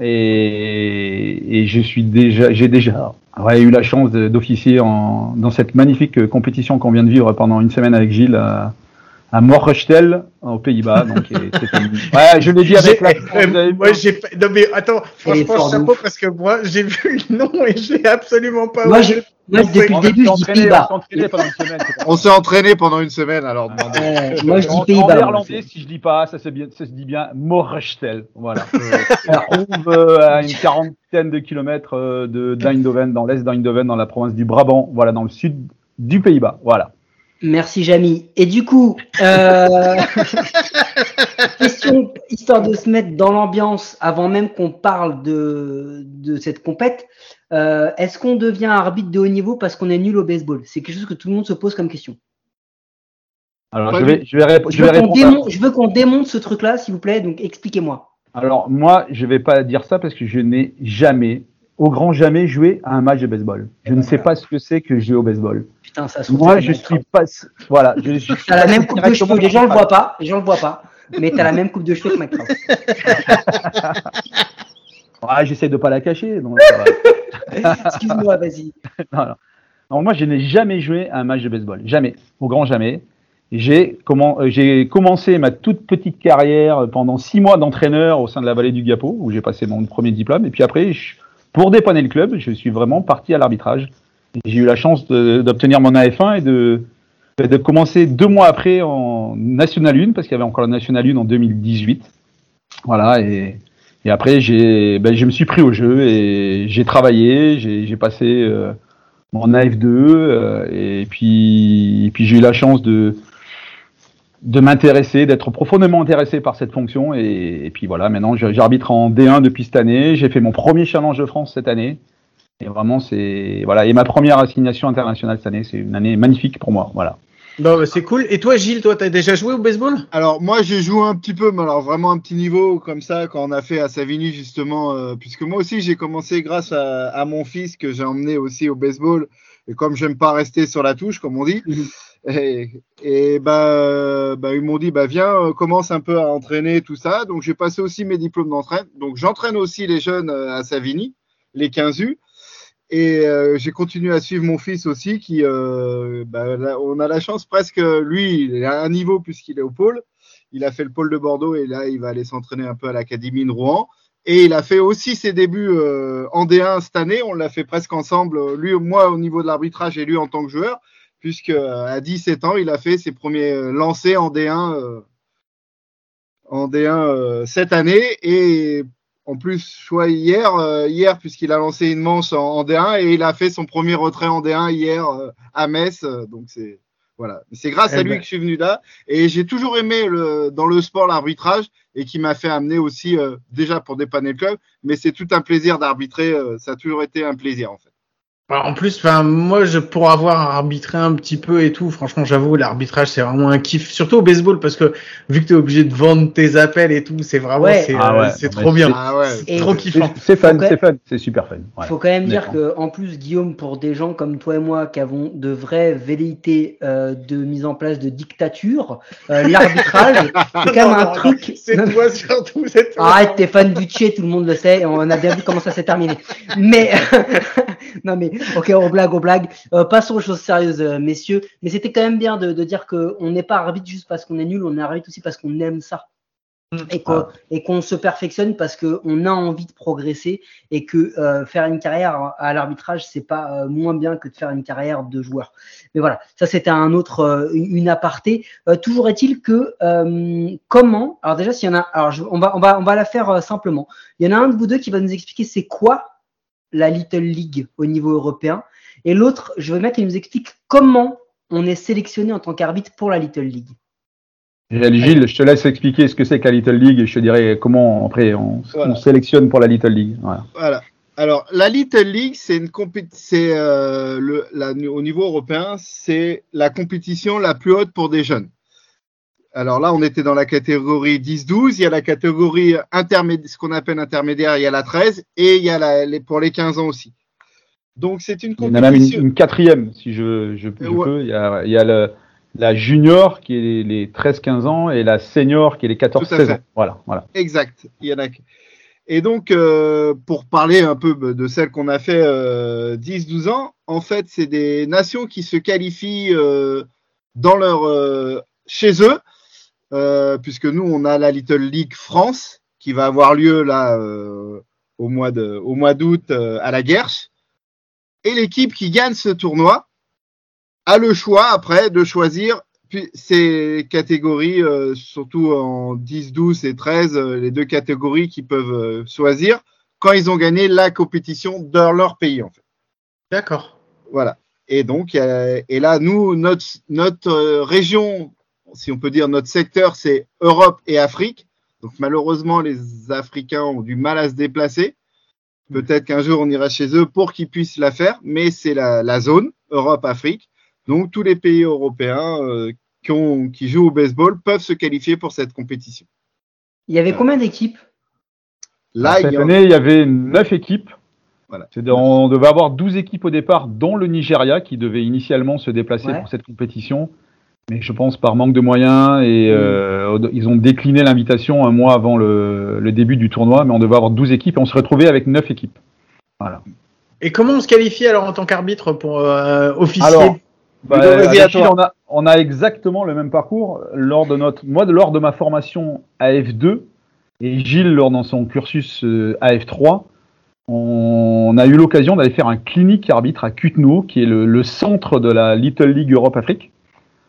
Et, je suis déjà j'ai déjà eu la chance d'officier dans cette magnifique compétition qu'on vient de vivre pendant une semaine avec Gilles à, à Morechtel aux Pays-Bas. Donc, <laughs> ouais, je l'ai dit avec la. euh, avez vu, moi, j'ai non mais attends, franchement chapeau ouf. parce que moi j'ai vu le nom et j'ai absolument pas. Moi, j'ai- moi, depuis on le début, s'est je dis Pays-Bas. on s'est entraîné pendant une semaine. c'est pas On s'est entraîné pendant une semaine, alors demandez. Euh, moi, je dis en, en Pays-Bas. moi. néerlandais, si je dis pas, ça se, bien, ça se dit bien Morechtel. Voilà. On se trouve euh, à une quarantaine de kilomètres euh, de d'Eindhoven, dans l'est d'Eindhoven, dans la province du Brabant, voilà, dans le sud du Pays-Bas. Voilà. Merci Jamy. Et du coup, euh... <laughs> question histoire de se mettre dans l'ambiance avant même qu'on parle de, de cette compète. euh, Est-ce qu'on devient arbitre de haut niveau parce qu'on est nul au baseball? C'est quelque chose que tout le monde se pose comme question. Alors, je vais, je vais, rép- Je je veux vais qu'on répondre. à- je veux qu'on démonte ce truc-là, s'il vous plaît. Donc expliquez-moi. Alors, moi, je vais pas dire ça parce que je n'ai jamais, au grand jamais, joué à un match de baseball. Je ne sais pas ce que c'est que jouer au baseball. Putain, ça Moi, je suis pas, voilà, je, je suis la même coupe de cheveux. Les gens le voient pas. Les gens le voient pas. Mais t'as la même coupe de cheveux que McCraw. <laughs> Ah, j'essaie de pas la cacher. <laughs> Excuse-moi, vas-y. <laughs> non, non. Non, moi, je n'ai jamais joué à un match de baseball. Jamais. Au grand jamais. J'ai comment, euh, j'ai commencé ma toute petite carrière pendant six mois d'entraîneur au sein de la vallée du Gapo, où j'ai passé mon premier diplôme. Et puis après, je- pour dépanner le club, je suis vraiment parti à l'arbitrage. J'ai eu la chance d'obtenir mon AF1 et de, de commencer deux mois après en National 1, parce qu'il y avait encore la National 1 en 2018. Voilà, et, après, ben, je me suis pris au jeu et j'ai travaillé, j'ai j'ai passé euh, mon AF2, euh, et puis, et puis j'ai eu la chance de, de m'intéresser, d'être profondément intéressé par cette fonction, et, et puis voilà, maintenant j'arbitre en D1 depuis cette année, j'ai fait mon premier challenge de France cette année, et vraiment c'est, voilà, et ma première assignation internationale cette année, c'est une année magnifique pour moi, voilà. Bon, bah, c'est cool. Et toi, Gilles, toi, t'as déjà joué au baseball? Alors moi j'ai joué un petit peu, mais alors vraiment un petit niveau comme ça quand on a fait à Savigny justement, euh, puisque moi aussi j'ai commencé grâce à, à mon fils que j'ai emmené aussi au baseball. Et comme j'aime pas rester sur la touche comme on dit, Mhm. Et, et bah, euh, bah, ils m'ont dit bah viens euh, commence un peu à entraîner tout ça, donc j'ai passé aussi mes diplômes d'entraîne, donc j'entraîne aussi les jeunes euh, à Savigny, les 15 U. Et j'ai continué à suivre mon fils aussi, qui, bah, on a la chance presque, lui, il à un niveau puisqu'il est au pôle. Il a fait le pôle de Bordeaux et là, il va aller s'entraîner un peu à l'Académie de Rouen. Et il a fait aussi ses débuts en D1 cette année. On l'a fait presque ensemble, lui, moi au niveau de l'arbitrage et lui en tant que joueur, puisque euh, à 17 ans, il a fait ses premiers euh, lancers en D1, euh, en D1 euh, cette année. Et en plus, soit hier, euh, hier puisqu'il a lancé une manche en, en, D1 et il a fait son premier retrait en D1 hier euh, à Metz. Euh, donc c'est voilà, c'est grâce Eh à lui ben. que je suis venu là et j'ai toujours aimé le, dans le sport l'arbitrage et qui m'a fait amener aussi euh, déjà pour dépanner le club, mais c'est tout un plaisir d'arbitrer. euh, ça a toujours été un plaisir en fait. En plus, enfin, moi, je pour avoir arbitré un petit peu et tout, franchement, j'avoue, l'arbitrage, c'est vraiment un kiff, surtout au baseball, parce que vu que t'es obligé de vendre tes appels et tout, c'est vraiment, Ouais. c'est, Ah ouais, trop bien. Ah ouais. C'est trop C'est kiffant. c'est fun, c'est fun, c'est super fun. Il faut quand même dire que, en plus, Guillaume, pour des gens comme toi et moi qui avons de vraies velléités euh, de mise en place de dictature, euh, l'arbitrage, <laughs> c'est quand même Non, un non, truc. <laughs> C'est toi surtout, c'est toi. Arrête, t'es fan du Tché, tout le monde le sait, et on a bien vu comment ça s'est terminé. Mais, <laughs> non mais, ok, on blague, on blague. Euh, passons aux choses sérieuses, euh, messieurs. Mais c'était quand même bien de, de dire qu'on n'est pas arbitre juste parce qu'on est nul, on est arbitre aussi parce qu'on aime ça. Mm. Et qu'on et qu'on se perfectionne parce qu'on a envie de progresser et que euh, faire une carrière à l'arbitrage, c'est pas euh, moins bien que de faire une carrière de joueur. Mais voilà, ça c'était un autre, euh, une aparté. Euh, toujours est-il que euh, comment Alors déjà, s'il y en a, alors je- on va, on va, on va la faire euh, simplement. Il y en a un de vous deux qui va nous expliquer c'est quoi la Little League au niveau européen, et l'autre, je veux bien qu'il nous explique comment on est sélectionné en tant qu'arbitre pour la Little League. Gilles, je te laisse expliquer ce que c'est que la Little League et je te dirai comment après on, Voilà. on sélectionne pour la Little League. Voilà. Voilà. Alors, la Little League, c'est une c'est euh, au niveau européen, c'est la compétition la plus haute pour des jeunes. Alors là, on était dans la catégorie 10-12, il y a la catégorie intermédiaire, ce qu'on appelle intermédiaire, il y a la 13, et il y a la, les, pour les 15 ans aussi. Donc c'est une Il y en a même une, compétition. une quatrième, si je, je, je Ouais. peux. Il y a, il y a le- la junior qui est les, les 13-15 ans et la senior qui est les Tout à 14-16 fait. ans. Voilà, voilà. Exact. Il y en a. Et donc, euh, pour parler un peu de celles qu'on a fait euh, 10-12 ans, en fait, c'est des nations qui se qualifient euh, dans leur euh, chez eux, euh, puisque nous, on a la Little League France qui va avoir lieu là euh, au mois de au mois d'août euh, à la Guerche. Et l'équipe qui gagne ce tournoi a le choix après de choisir puis ces catégories, euh, surtout en 10, 12 et 13, euh, les deux catégories qui peuvent euh, choisir quand ils ont gagné la compétition dans leur pays, en fait. D'accord. Voilà. Et donc, euh, et là, nous, notre, notre euh, région, si on peut dire notre secteur, c'est Europe et Afrique. Donc, malheureusement, les Africains ont du mal à se déplacer. Peut-être qu'un jour, on ira chez eux pour qu'ils puissent la faire, mais c'est la, la zone Europe-Afrique. Donc, tous les pays européens euh, qui, ont, qui jouent au baseball peuvent se qualifier pour cette compétition. Il y avait combien d'équipes? Là, Cette il y a- année, il y avait 9 équipes. Voilà. On devait avoir 12 équipes au départ, dont le Nigeria qui devait initialement se déplacer Ouais. pour cette compétition. Mais je pense par manque de moyens et euh, ils ont décliné l'invitation un mois avant le, le début du tournoi. Mais on devait avoir 12 équipes et on se retrouvait avec 9 équipes. Et comment on se qualifie alors en tant qu'arbitre pour euh, officier Alors, Bah, on, a, on a exactement le même parcours lors de notre, moi lors de ma formation AF2 et Gilles lors de son cursus euh, AF3. On a eu l'occasion d'aller faire un clinique arbitre à Cutno, qui est le, le centre de la Little League Europe-Afrique,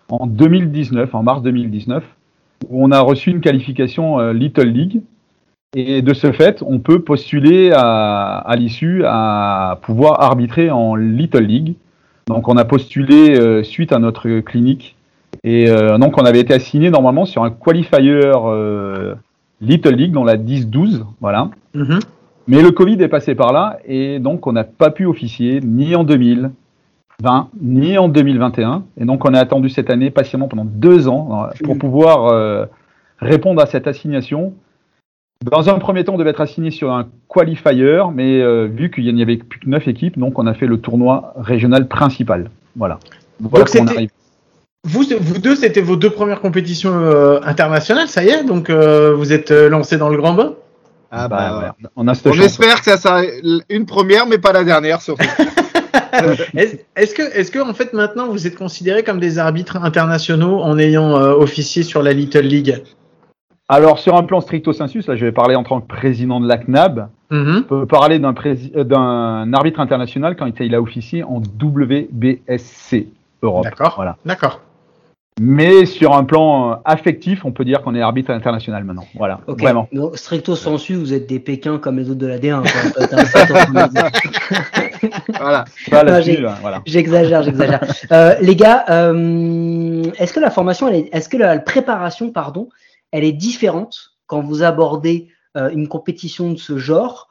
en 2019, en mars 2019, où on a reçu une qualification euh, Little League. Et de ce fait, on peut postuler à, à l'issue à pouvoir arbitrer en Little League. Donc on a postulé euh, suite à notre clinique. Et euh, donc on avait été assigné normalement sur un qualifier Little League dans la 10-12. Voilà. Mhm. Mais le Covid est passé par là et donc on n'a pas pu officier ni en 2020 ni en 2021. Et donc on a attendu cette année patiemment pendant deux ans euh, pour pouvoir euh, répondre à cette assignation. Dans un premier temps, on devait être assigné sur un qualifier, mais euh, vu qu'il n'y avait plus que neuf équipes, donc on a fait le tournoi régional principal. Voilà. Voilà Donc c'était- arrive. Vous, vous deux, c'était vos deux premières compétitions euh, internationales, ça y est, donc vous êtes lancés dans le grand bain? Ah Bah, bah, ouais, on a cette on chance. espère que ça sera une première, mais pas la dernière, surtout. <laughs> Est-ce est-ce que, est-ce que en fait maintenant vous êtes considérés comme des arbitres internationaux en ayant euh, officié sur la Little League? Alors sur un plan stricto sensus, là je vais parler en tant que président de la CNAB. On peut parler d'un euh, d'un arbitre international quand il a officié en WBSC Europe. D'accord. Voilà. D'accord. Mais sur un plan euh, affectif, on peut dire qu'on est arbitre international maintenant. Voilà, vraiment. Donc, stricto sensu, vous êtes des Pékins comme les autres de la D1. quoi. <laughs> T'as- t'as- t'as- Voilà. <laughs> Hein, voilà. J'exagère, j'exagère. <laughs> Euh, les gars, euh, est-ce que la formation, est, est-ce que la préparation, pardon, elle est différente quand vous abordez euh, une compétition de ce genre,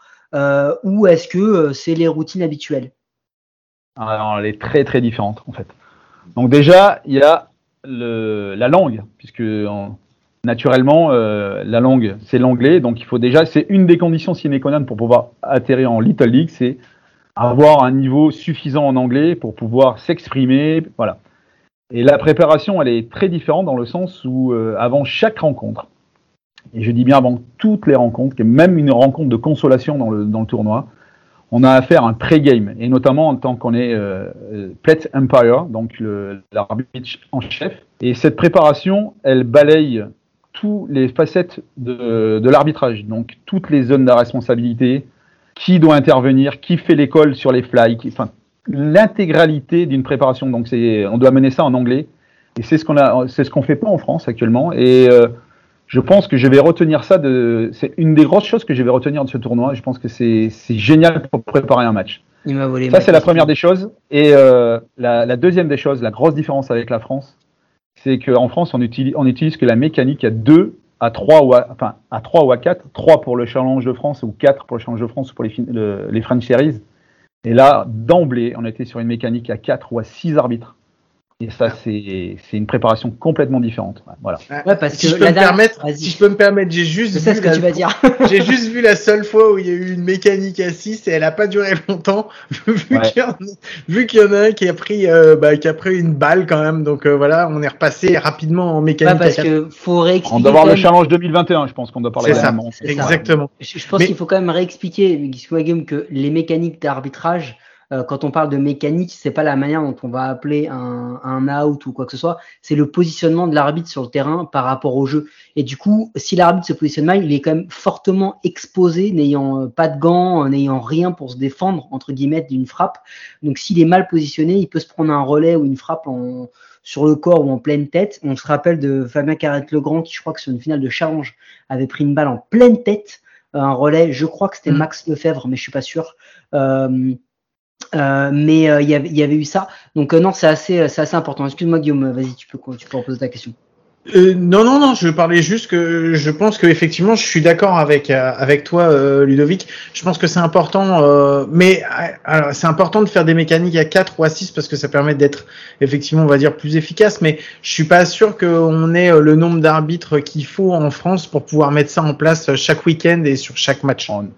ou est-ce que c'est les routines habituelles? Alors, elle est très très différente en fait. Donc déjà, il y a la langue, puisque en- naturellement, euh, la langue, c'est l'anglais. Donc il faut déjà, c'est une des conditions sine qua non pour pouvoir atterrir en Little League, c'est avoir un niveau suffisant en anglais pour pouvoir s'exprimer. Voilà. Et la préparation, elle est très différente dans le sens où euh, avant chaque rencontre, et je dis bien avant toutes les rencontres, même une rencontre de consolation dans le tournoi, on a affaire à un pré-game, et notamment en tant qu'on est euh, euh, Plate Empire, donc l'arbitre en chef. Et cette préparation, elle balaye toutes les facettes de, l'arbitrage, donc toutes les zones de responsabilité, qui doit intervenir, qui fait l'école sur les fly, enfin l'intégralité d'une préparation. Donc on doit mener ça en anglais, et c'est ce qu'on a, c'est ce fait pas en France actuellement. Et euh, je pense que je vais retenir ça de. C'est une des grosses choses que je vais retenir de ce tournoi. Je pense que c'est c'est génial pour préparer un match. Il m'a volé. Ça, c'est la première des choses. Et euh, la, la deuxième des choses, la grosse différence avec la France, c'est qu'en France, on utilise, on utilise que la mécanique à 2, à 3 ou à, enfin, à 3 ou à 4. 3 pour le Challenge de France ou 4 pour le Challenge de France ou pour les, le- les French Series. Et là, d'emblée, on était sur une mécanique à 4 ou à 6 arbitres. Et ça, c'est c'est une préparation complètement différente. Voilà. Ouais, parce si que je peux la me dernière- permettre, Vas-y. si je peux me permettre, j'ai juste Je sais vu ce que la- tu vas dire. <laughs> J'ai juste vu la seule fois où il y a eu une mécanique à 6 et elle a pas duré <laughs> longtemps vu Ouais. qu'il y, en a- vu qu'il y en a un qui a pris euh, bah, qui a pris une balle quand même donc euh, voilà on est repassé rapidement en Ouais, mécanique parce à 4. que faut réexpliquer. On doit voir le Challenge 2021, je pense qu'on doit parler C'est ça. exactement Je, je pense Mais- qu'il faut quand même réexpliquer, que les mécaniques d'arbitrage, euh, quand on parle de mécanique, c'est pas la manière dont on va appeler un, un out ou quoi que ce soit, c'est le positionnement de l'arbitre sur le terrain par rapport au jeu. Et du coup, si l'arbitre se positionne mal, il est quand même fortement exposé, n'ayant euh, pas de gants, euh, n'ayant rien pour se défendre, entre guillemets, d'une frappe. Donc s'il est mal positionné, il peut se prendre un relais ou une frappe en, sur le corps ou en pleine tête. On se rappelle de Fabien Carrette-Legrand qui, je crois que sur une finale de challenge, avait pris une balle en pleine tête un relais. Je crois que c'était Mm. Max Lefebvre, mais je suis pas sûr. Euh, euh, mais euh, il y avait- il y avait eu ça. Donc euh, non, c'est assez, c'est assez important. Excuse-moi Guillaume, vas-y, tu peux, tu peux reposer ta question. Euh, non, non, non, je parlais juste que je pense que effectivement, je suis d'accord avec avec toi, euh, Ludovic. Je pense que c'est important, euh, mais alors c'est important de faire des mécaniques à 4 ou à 6 parce que ça permet d'être effectivement, on va dire, plus efficace. Mais je suis pas sûr qu'on ait le nombre d'arbitres qu'il faut en France pour pouvoir mettre ça en place chaque week-end et sur chaque match. On,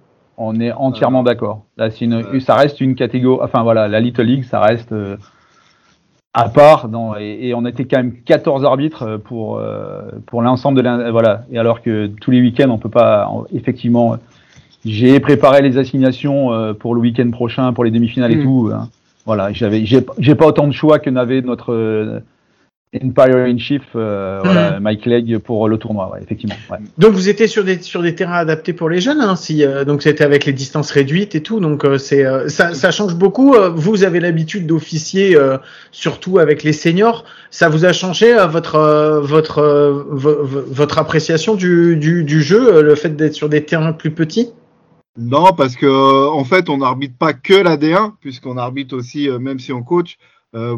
on est entièrement d'accord. Là, une, ça reste une catégorie. Enfin voilà, la Little League, ça reste euh, à part. Dans, et, et on était quand même 14 arbitres euh, pour euh, pour l'ensemble de la, voilà. Et alors que tous les week-ends, on peut pas. en- effectivement, j'ai préparé les assignations euh, pour le week-end prochain, pour les demi-finales et Mm. tout. hein. Voilà, j'avais, j'ai, j'ai pas autant de choix que n'avait notre euh, Empire in Chief, euh, voilà, Mike Legg pour le tournoi. Ouais, effectivement. Ouais. Donc vous étiez sur des sur des terrains adaptés pour les jeunes, hein, si euh, donc c'était avec les distances réduites et tout, donc euh, c'est euh, ça, ça change beaucoup. Vous avez l'habitude d'officier euh, surtout avec les seniors. Ça vous a changé euh, votre euh, votre euh, vo- vo- votre appréciation du du, du jeu, euh, le fait d'être sur des terrains plus petits? Non, parce que en fait, on n'arbitre pas que la D1, puisqu'on arbitre aussi, euh, même si on coach. Euh,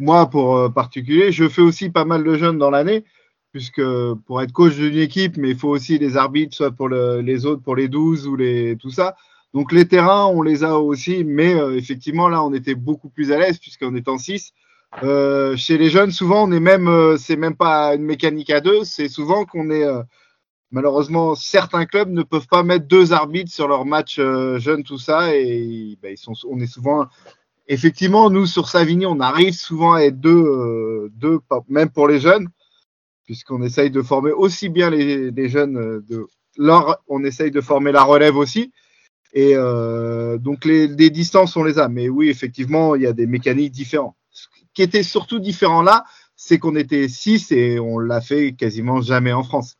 moi, pour euh, particulier, je fais aussi pas mal de jeunes dans l'année, puisque pour être coach d'une équipe, mais il faut aussi les arbitres, soit pour le- les autres, pour les 12 ou les tout ça. Donc les terrains, on les a aussi, mais euh, effectivement, là, on était beaucoup plus à l'aise, puisqu'on est en 6. Euh, chez les jeunes, souvent, on est même, c'est même pas une mécanique à deux, c'est souvent qu'on est malheureusement, certains clubs ne peuvent pas mettre deux arbitres sur leur match jeunes, tout ça, et ben, on est souvent. Effectivement, nous sur Savigny, on arrive souvent à être deux, euh, deux même pour les jeunes, puisqu'on essaye de former aussi bien les, les jeunes. euh, De, leur, on essaye de former la relève aussi. Et euh, donc les, les distances, on les a. Mais oui, effectivement, il y a des mécaniques différentes. Ce qui était surtout différent là, c'est qu'on était six et on l'a fait quasiment jamais en France.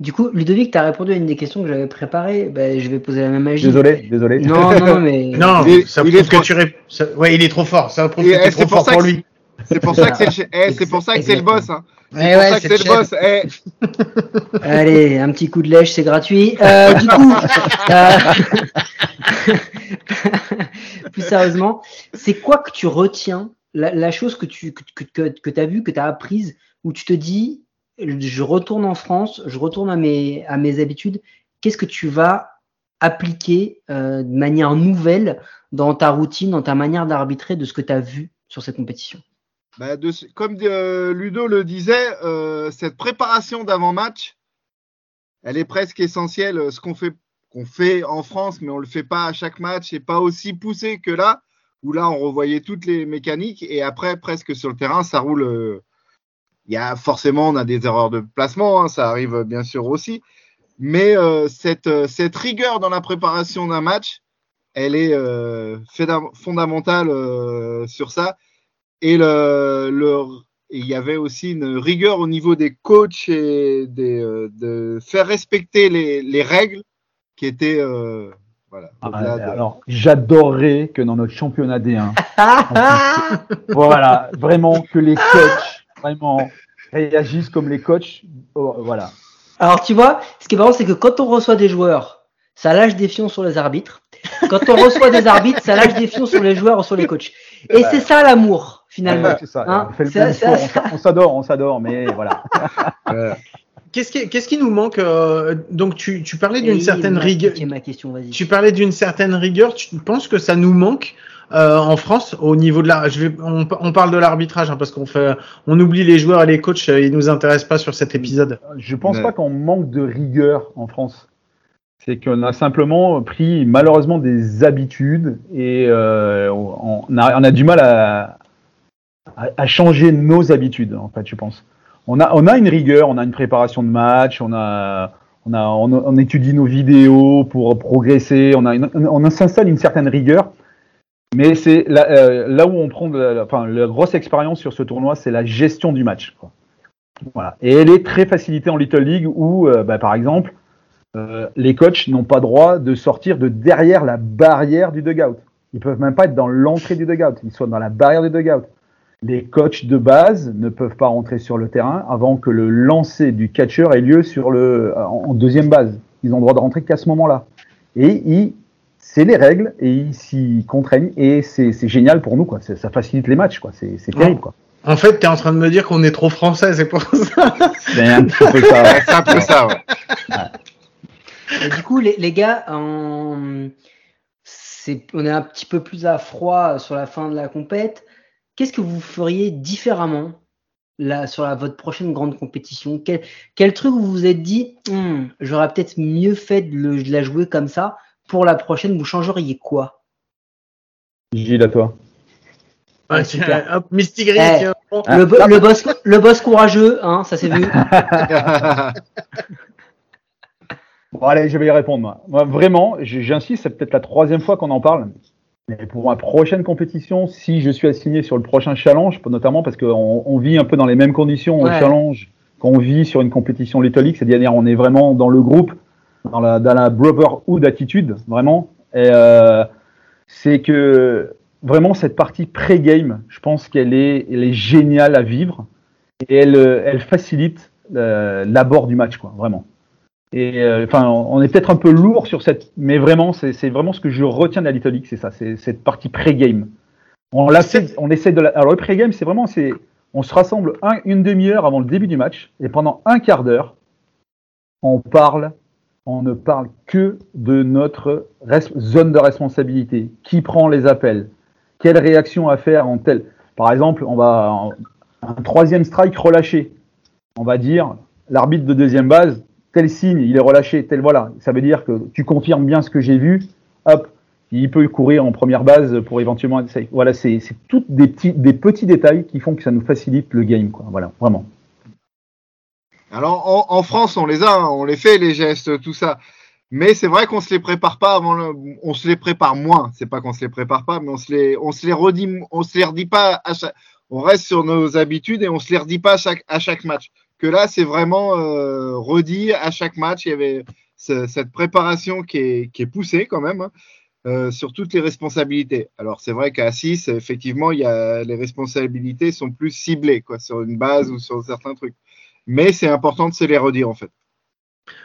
Du coup, Ludovic, tu as répondu à une des questions que j'avais préparées. Ben, je vais poser la même magie. Désolé, désolé. Non, non, mais. <laughs> Non, Il est- ça il prouve est que trop- tu ré- ça- ouais, il est trop fort. Ça prouve Et, que eh, t'es c'est trop pour fort ça pour que lui. C'est pour ça que c'est le, eh, pour ça que c'est le boss. Hein. C'est Ouais, pour ouais, ça que c'est le boss. Eh, <laughs> Allez, un petit coup de lèche, c'est gratuit. Euh, du coup, <laughs> euh, plus sérieusement, c'est quoi que tu retiens, la, la chose que tu que, que, que, que tu as vue, que tu as apprise, où tu te dis, je retourne en France, je retourne à mes, à mes habitudes, qu'est-ce que tu vas appliquer euh, de manière nouvelle dans ta routine, dans ta manière d'arbitrer de ce que tu as vu sur cette compétition? Bah, comme euh, Ludo le disait, euh, cette préparation d'avant-match, elle est presque essentielle. Ce qu'on fait, qu'on fait en France, mais on le fait pas à chaque match, et pas aussi poussé que là, où là on revoyait toutes les mécaniques, et après presque sur le terrain, ça roule. Euh, Il y a forcément, on a des erreurs de placement, hein, ça arrive bien sûr aussi, mais euh, cette, euh, cette rigueur dans la préparation d'un match, elle est euh, fondamentale euh, sur ça. Et le, le- il y avait aussi une rigueur au niveau des coachs et des, euh, de faire respecter les, les règles qui étaient euh, voilà. Ah, de- alors, j'adorerais que dans notre championnat D1, <laughs> voilà, vraiment que les coachs vraiment réagissent comme les coachs. Oh, voilà. Alors, tu vois, ce qui est marrant, c'est que quand on reçoit des joueurs, ça lâche des fions sur les arbitres. Quand on reçoit des arbitres, ça lâche des fions sur les joueurs ou sur les coachs. Et c'est ça l'amour, finalement. Ouais, c'est ça. Hein, on s'adore, on s'adore, mais voilà. <laughs> Ouais. Qu'est-ce qui, qu'est-ce qui nous manque euh, Donc, tu, tu parlais d'une certaine rigueur. piqué ma question, vas-y. Tu parlais d'une certaine rigueur. Tu penses que ça nous manque euh, en France au niveau de la. Je vais, on, on parle de l'arbitrage hein, parce qu'on fait, on oublie les joueurs et les coachs. euh, Ils nous intéressent pas sur cet épisode. Je pense Ouais. pas qu'on manque de rigueur en France. C'est qu'on a simplement pris malheureusement des habitudes et euh, on, a, on a du mal à, à, à changer nos habitudes, en fait, je pense. On a, on a une rigueur, on a une préparation de match, on a, on a, on, on étudie nos vidéos pour progresser, on a, une- on s'installe une certaine rigueur. Mais c'est là, euh, là où on prend la, la grosse expérience sur ce tournoi, c'est la gestion du match. Voilà. Et elle est très facilitée en Little League où, euh, bah, par exemple, euh, les coachs n'ont pas droit de sortir de derrière la barrière du dugout. Ils peuvent même pas être dans l'entrée du dugout. Ils sont dans la barrière du dugout. Les coachs de base ne peuvent pas rentrer sur le terrain avant que le lancer du catcher ait lieu sur le, en deuxième base. Ils ont le droit de rentrer qu'à ce moment-là. Et ils, c'est les règles et ils s'y contraignent et c'est génial pour nous quoi. Ça facilite les matchs quoi. C'est terrible quoi. En fait, tu es en train de me dire qu'on est trop français, c'est pour ça. C'est <laughs> un petit peu ça. Ouais, c'est un peu ça. ouais. Et du coup, les, les gars, en- on est un petit peu plus à froid sur la fin de la compète. Qu'est-ce que vous feriez différemment là, sur la, votre prochaine grande compétition? Quel, quel truc vous vous êtes dit, Hmm, j'aurais peut-être mieux fait de, le- de la jouer comme ça pour la prochaine, vous changeriez quoi Gilles à toi. Tiens, hop, Eh. bon. Ah, le, bo- là, le boss, le boss courageux, hein, ça s'est vu. <laughs> <laughs> Bon, allez, je vais y répondre. Moi, Moi, vraiment, j'insiste, c'est peut-être la troisième fois qu'on en parle. Mais pour ma prochaine compétition, si je suis assigné sur le prochain challenge, notamment parce qu'on on vit un peu dans les mêmes conditions Ouais. au challenge qu'on vit sur une compétition Little League, c'est-à-dire on est vraiment dans le groupe, dans la, dans la brotherhood attitude, vraiment. Euh, c'est que vraiment cette partie pré-game, je pense qu'elle est, géniale à vivre et elle, euh, facilite euh, l'abord du match, quoi, vraiment. Et on est peut-être un peu lourd sur cette, mais vraiment, c'est vraiment ce que je retiens de la Little League, c'est ça, c'est cette partie pré-game. On l'a on essaie de. Alors le pré-game, c'est vraiment, c'est, on se rassemble un- une demi-heure avant le début du match et pendant un quart d'heure, on parle, on ne parle que de notre zone de responsabilité, qui prend les appels, quelle réaction à faire en tel. Par exemple, on va un troisième strike relâché. On va dire l'arbitre de deuxième base, tel signe, il est relâché, tel voilà. Ça veut dire que tu confirmes bien ce que j'ai vu. Hop, il peut courir en première base pour éventuellement. Voilà, c'est toutes des petits, des petits détails qui font que ça nous facilite le game, quoi. Voilà, vraiment. Alors en, France, on les a, hein, on les fait les gestes, tout ça. Mais c'est vrai qu'on se les prépare pas avant le, on se les prépare moins. C'est pas qu'on se les prépare pas, mais on se les, on se les redit, on se les redit pas à chaque, on reste sur nos habitudes et on se les redit pas à chaque, à chaque match. Que là, c'est vraiment euh, redit à chaque match. Il y avait ce- cette préparation qui est, qui est poussée quand même. hein. euh, sur toutes les responsabilités. Alors c'est vrai qu'à 6, effectivement, il y a, les responsabilités sont plus ciblées quoi, sur une base ou sur certains trucs. Mais c'est important de se les redire en fait.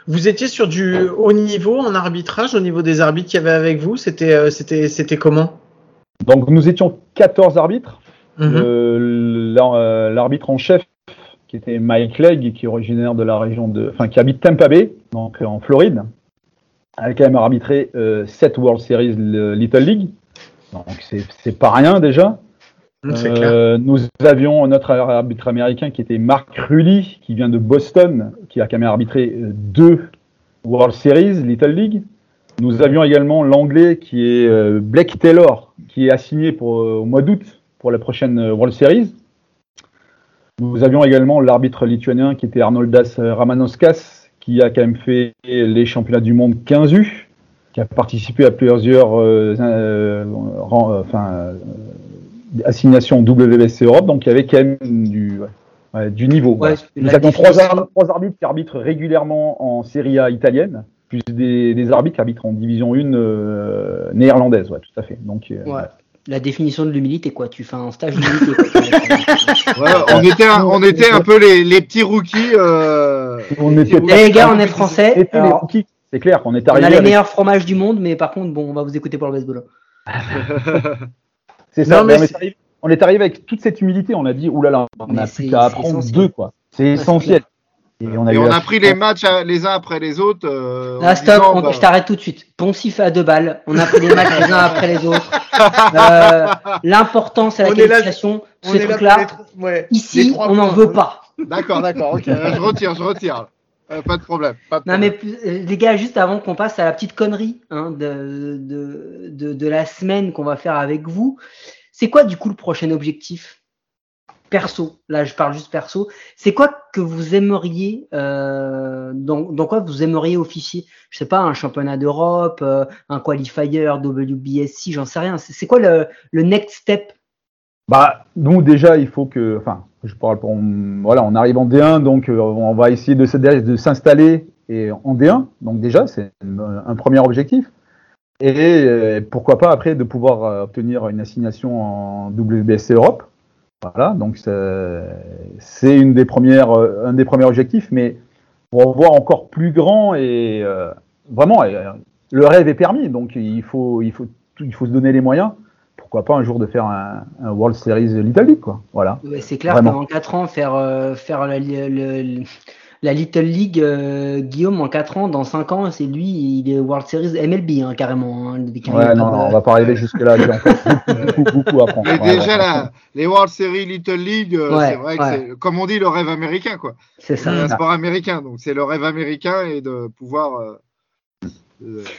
Vous étiez sur du haut niveau en arbitrage, au niveau des arbitres qu'il y avait avec vous C'était euh, c'était c'était comment? Donc nous étions 14 arbitres. Mhm. Euh, euh, L'arbitre en chef, qui était Mike Legg, qui est originaire de la région de, enfin qui habite Tampa Bay, donc en Floride, a quand même arbitré 7 World Series le- Little League. Donc c'est c'est pas rien déjà. Clair. Euh, nous avions notre arbitre américain qui était Mark Rulli, qui vient de Boston, qui a quand même arbitré euh, deux World Series, Little League. Nous avions également l'anglais qui est euh, Blake Taylor, qui est assigné pour, euh, au mois d'août pour la prochaine World Series. Nous avions également l'arbitre lituanien qui était Arnoldas Ramanauskas, qui a quand même fait les championnats du monde 15 U, qui a participé à plusieurs enfin, assignation WBC Europe, donc il y avait quand même du, ouais, du niveau. Ouais, Nous avions trois, arbitres qui arbitrent régulièrement en Serie A italienne, plus des, des arbitres qui arbitrent en Division 1 euh, néerlandaise, ouais, tout à fait. Donc, euh, Ouais. La définition de l'humilité, quoi. Tu fais un stage d'humilité. Voilà, <laughs> on était un, on était un peu les, les petits rookies. euh, on les était- les gars, on est français. Alors, c'est clair qu'on est on a arrivé. les avec- meilleurs fromages du monde, mais par contre, bon, on va vous écouter pour le baseball. <laughs> C'est ça. Non, mais on, est arrivé, on est arrivé avec toute cette humilité. On a dit, oulala, on Mais a plus qu'à c'est apprendre deux, quoi. C'est essentiel. Et on a, Et on a pris les matchs à- les uns après les autres. euh, Ah, stop, disant, on- bah, je t'arrête tout de suite. Poncif à deux balles. On a pris les matchs les uns <laughs> après les autres. <laughs> Euh, L'important, c'est la On là- qualification. On Ce est là truc-là, ouais, ici, on n'en veut pas. D'accord, d'accord, ok. Euh, <laughs> je retire, je retire. Euh, pas de problème. Pas de Non mais problème. euh, les gars, juste avant qu'on passe à la petite connerie hein, de, de, de, de la semaine qu'on va faire avec vous, c'est quoi du coup le prochain objectif? Perso Là, je parle juste perso. C'est quoi que vous aimeriez, euh, dans, dans quoi vous aimeriez officier? Je sais pas, un championnat d'Europe, euh, un qualifier WBSC, j'en sais rien. C'est c'est quoi le, le next step? Bah, nous déjà, il faut que, enfin, je parle pour, voilà, on arrive en D1, donc euh, on va essayer de, de s'installer en D1. Donc déjà, c'est un, premier objectif. Et euh, pourquoi pas après de pouvoir euh, obtenir une assignation en WBSC Europe. Voilà, donc c'est une un des premiers objectifs, mais pour voir encore plus grand et vraiment, le rêve est permis, donc il faut, il faut, il faut se donner les moyens pourquoi pas un jour de faire un, un World Series Little League, quoi. Voilà. Ouais, C'est clair qu'en 4 ans, faire, euh, faire la, le- le- la Little League, euh, Guillaume, en 4 ans, dans 5 ans, c'est lui, il est World Series MLB, hein, carrément. hein, Ouais, non, non, on va pas arriver jusque là. <laughs> J'ai encore beaucoup, beaucoup, beaucoup à apprendre. Mais Ouais, déjà, ouais. les World Series Little League, euh, Ouais, c'est vrai que c'est, comme on dit, le rêve américain, quoi. C'est ça. C'est un sport américain, donc c'est le rêve américain et de pouvoir.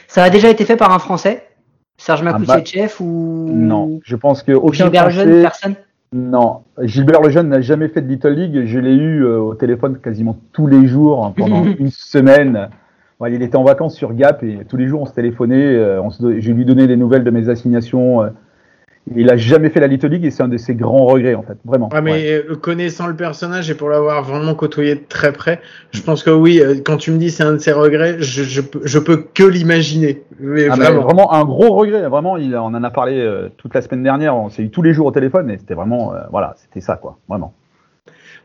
Ça a déjà été fait par un Français? Serge bah, Makoutchev ou Non, je pense que aucun Gilbert Lejeune, personne? Non, Gilbert Lejeune n'a jamais fait de Little League. Je l'ai eu euh, au téléphone quasiment tous les jours hein, pendant <laughs> une semaine. Il était en vacances sur Gap et tous les jours on se téléphonait. euh, on se don- je lui donnais des nouvelles de mes assignations. Il a jamais fait la Little League et c'est un de ses grands regrets en fait, vraiment. Ouais, mais Ouais. euh, connaissant le personnage et pour l'avoir vraiment côtoyé de très près, je pense que oui, euh, quand tu me dis c'est un de ses regrets, je, je, peux- je peux que l'imaginer. Ah, vraiment. vraiment un gros regret. Vraiment, il, on en a parlé euh, toute la semaine dernière. On s'est eu tous les jours au téléphone et c'était vraiment, euh, voilà, c'était ça quoi, vraiment.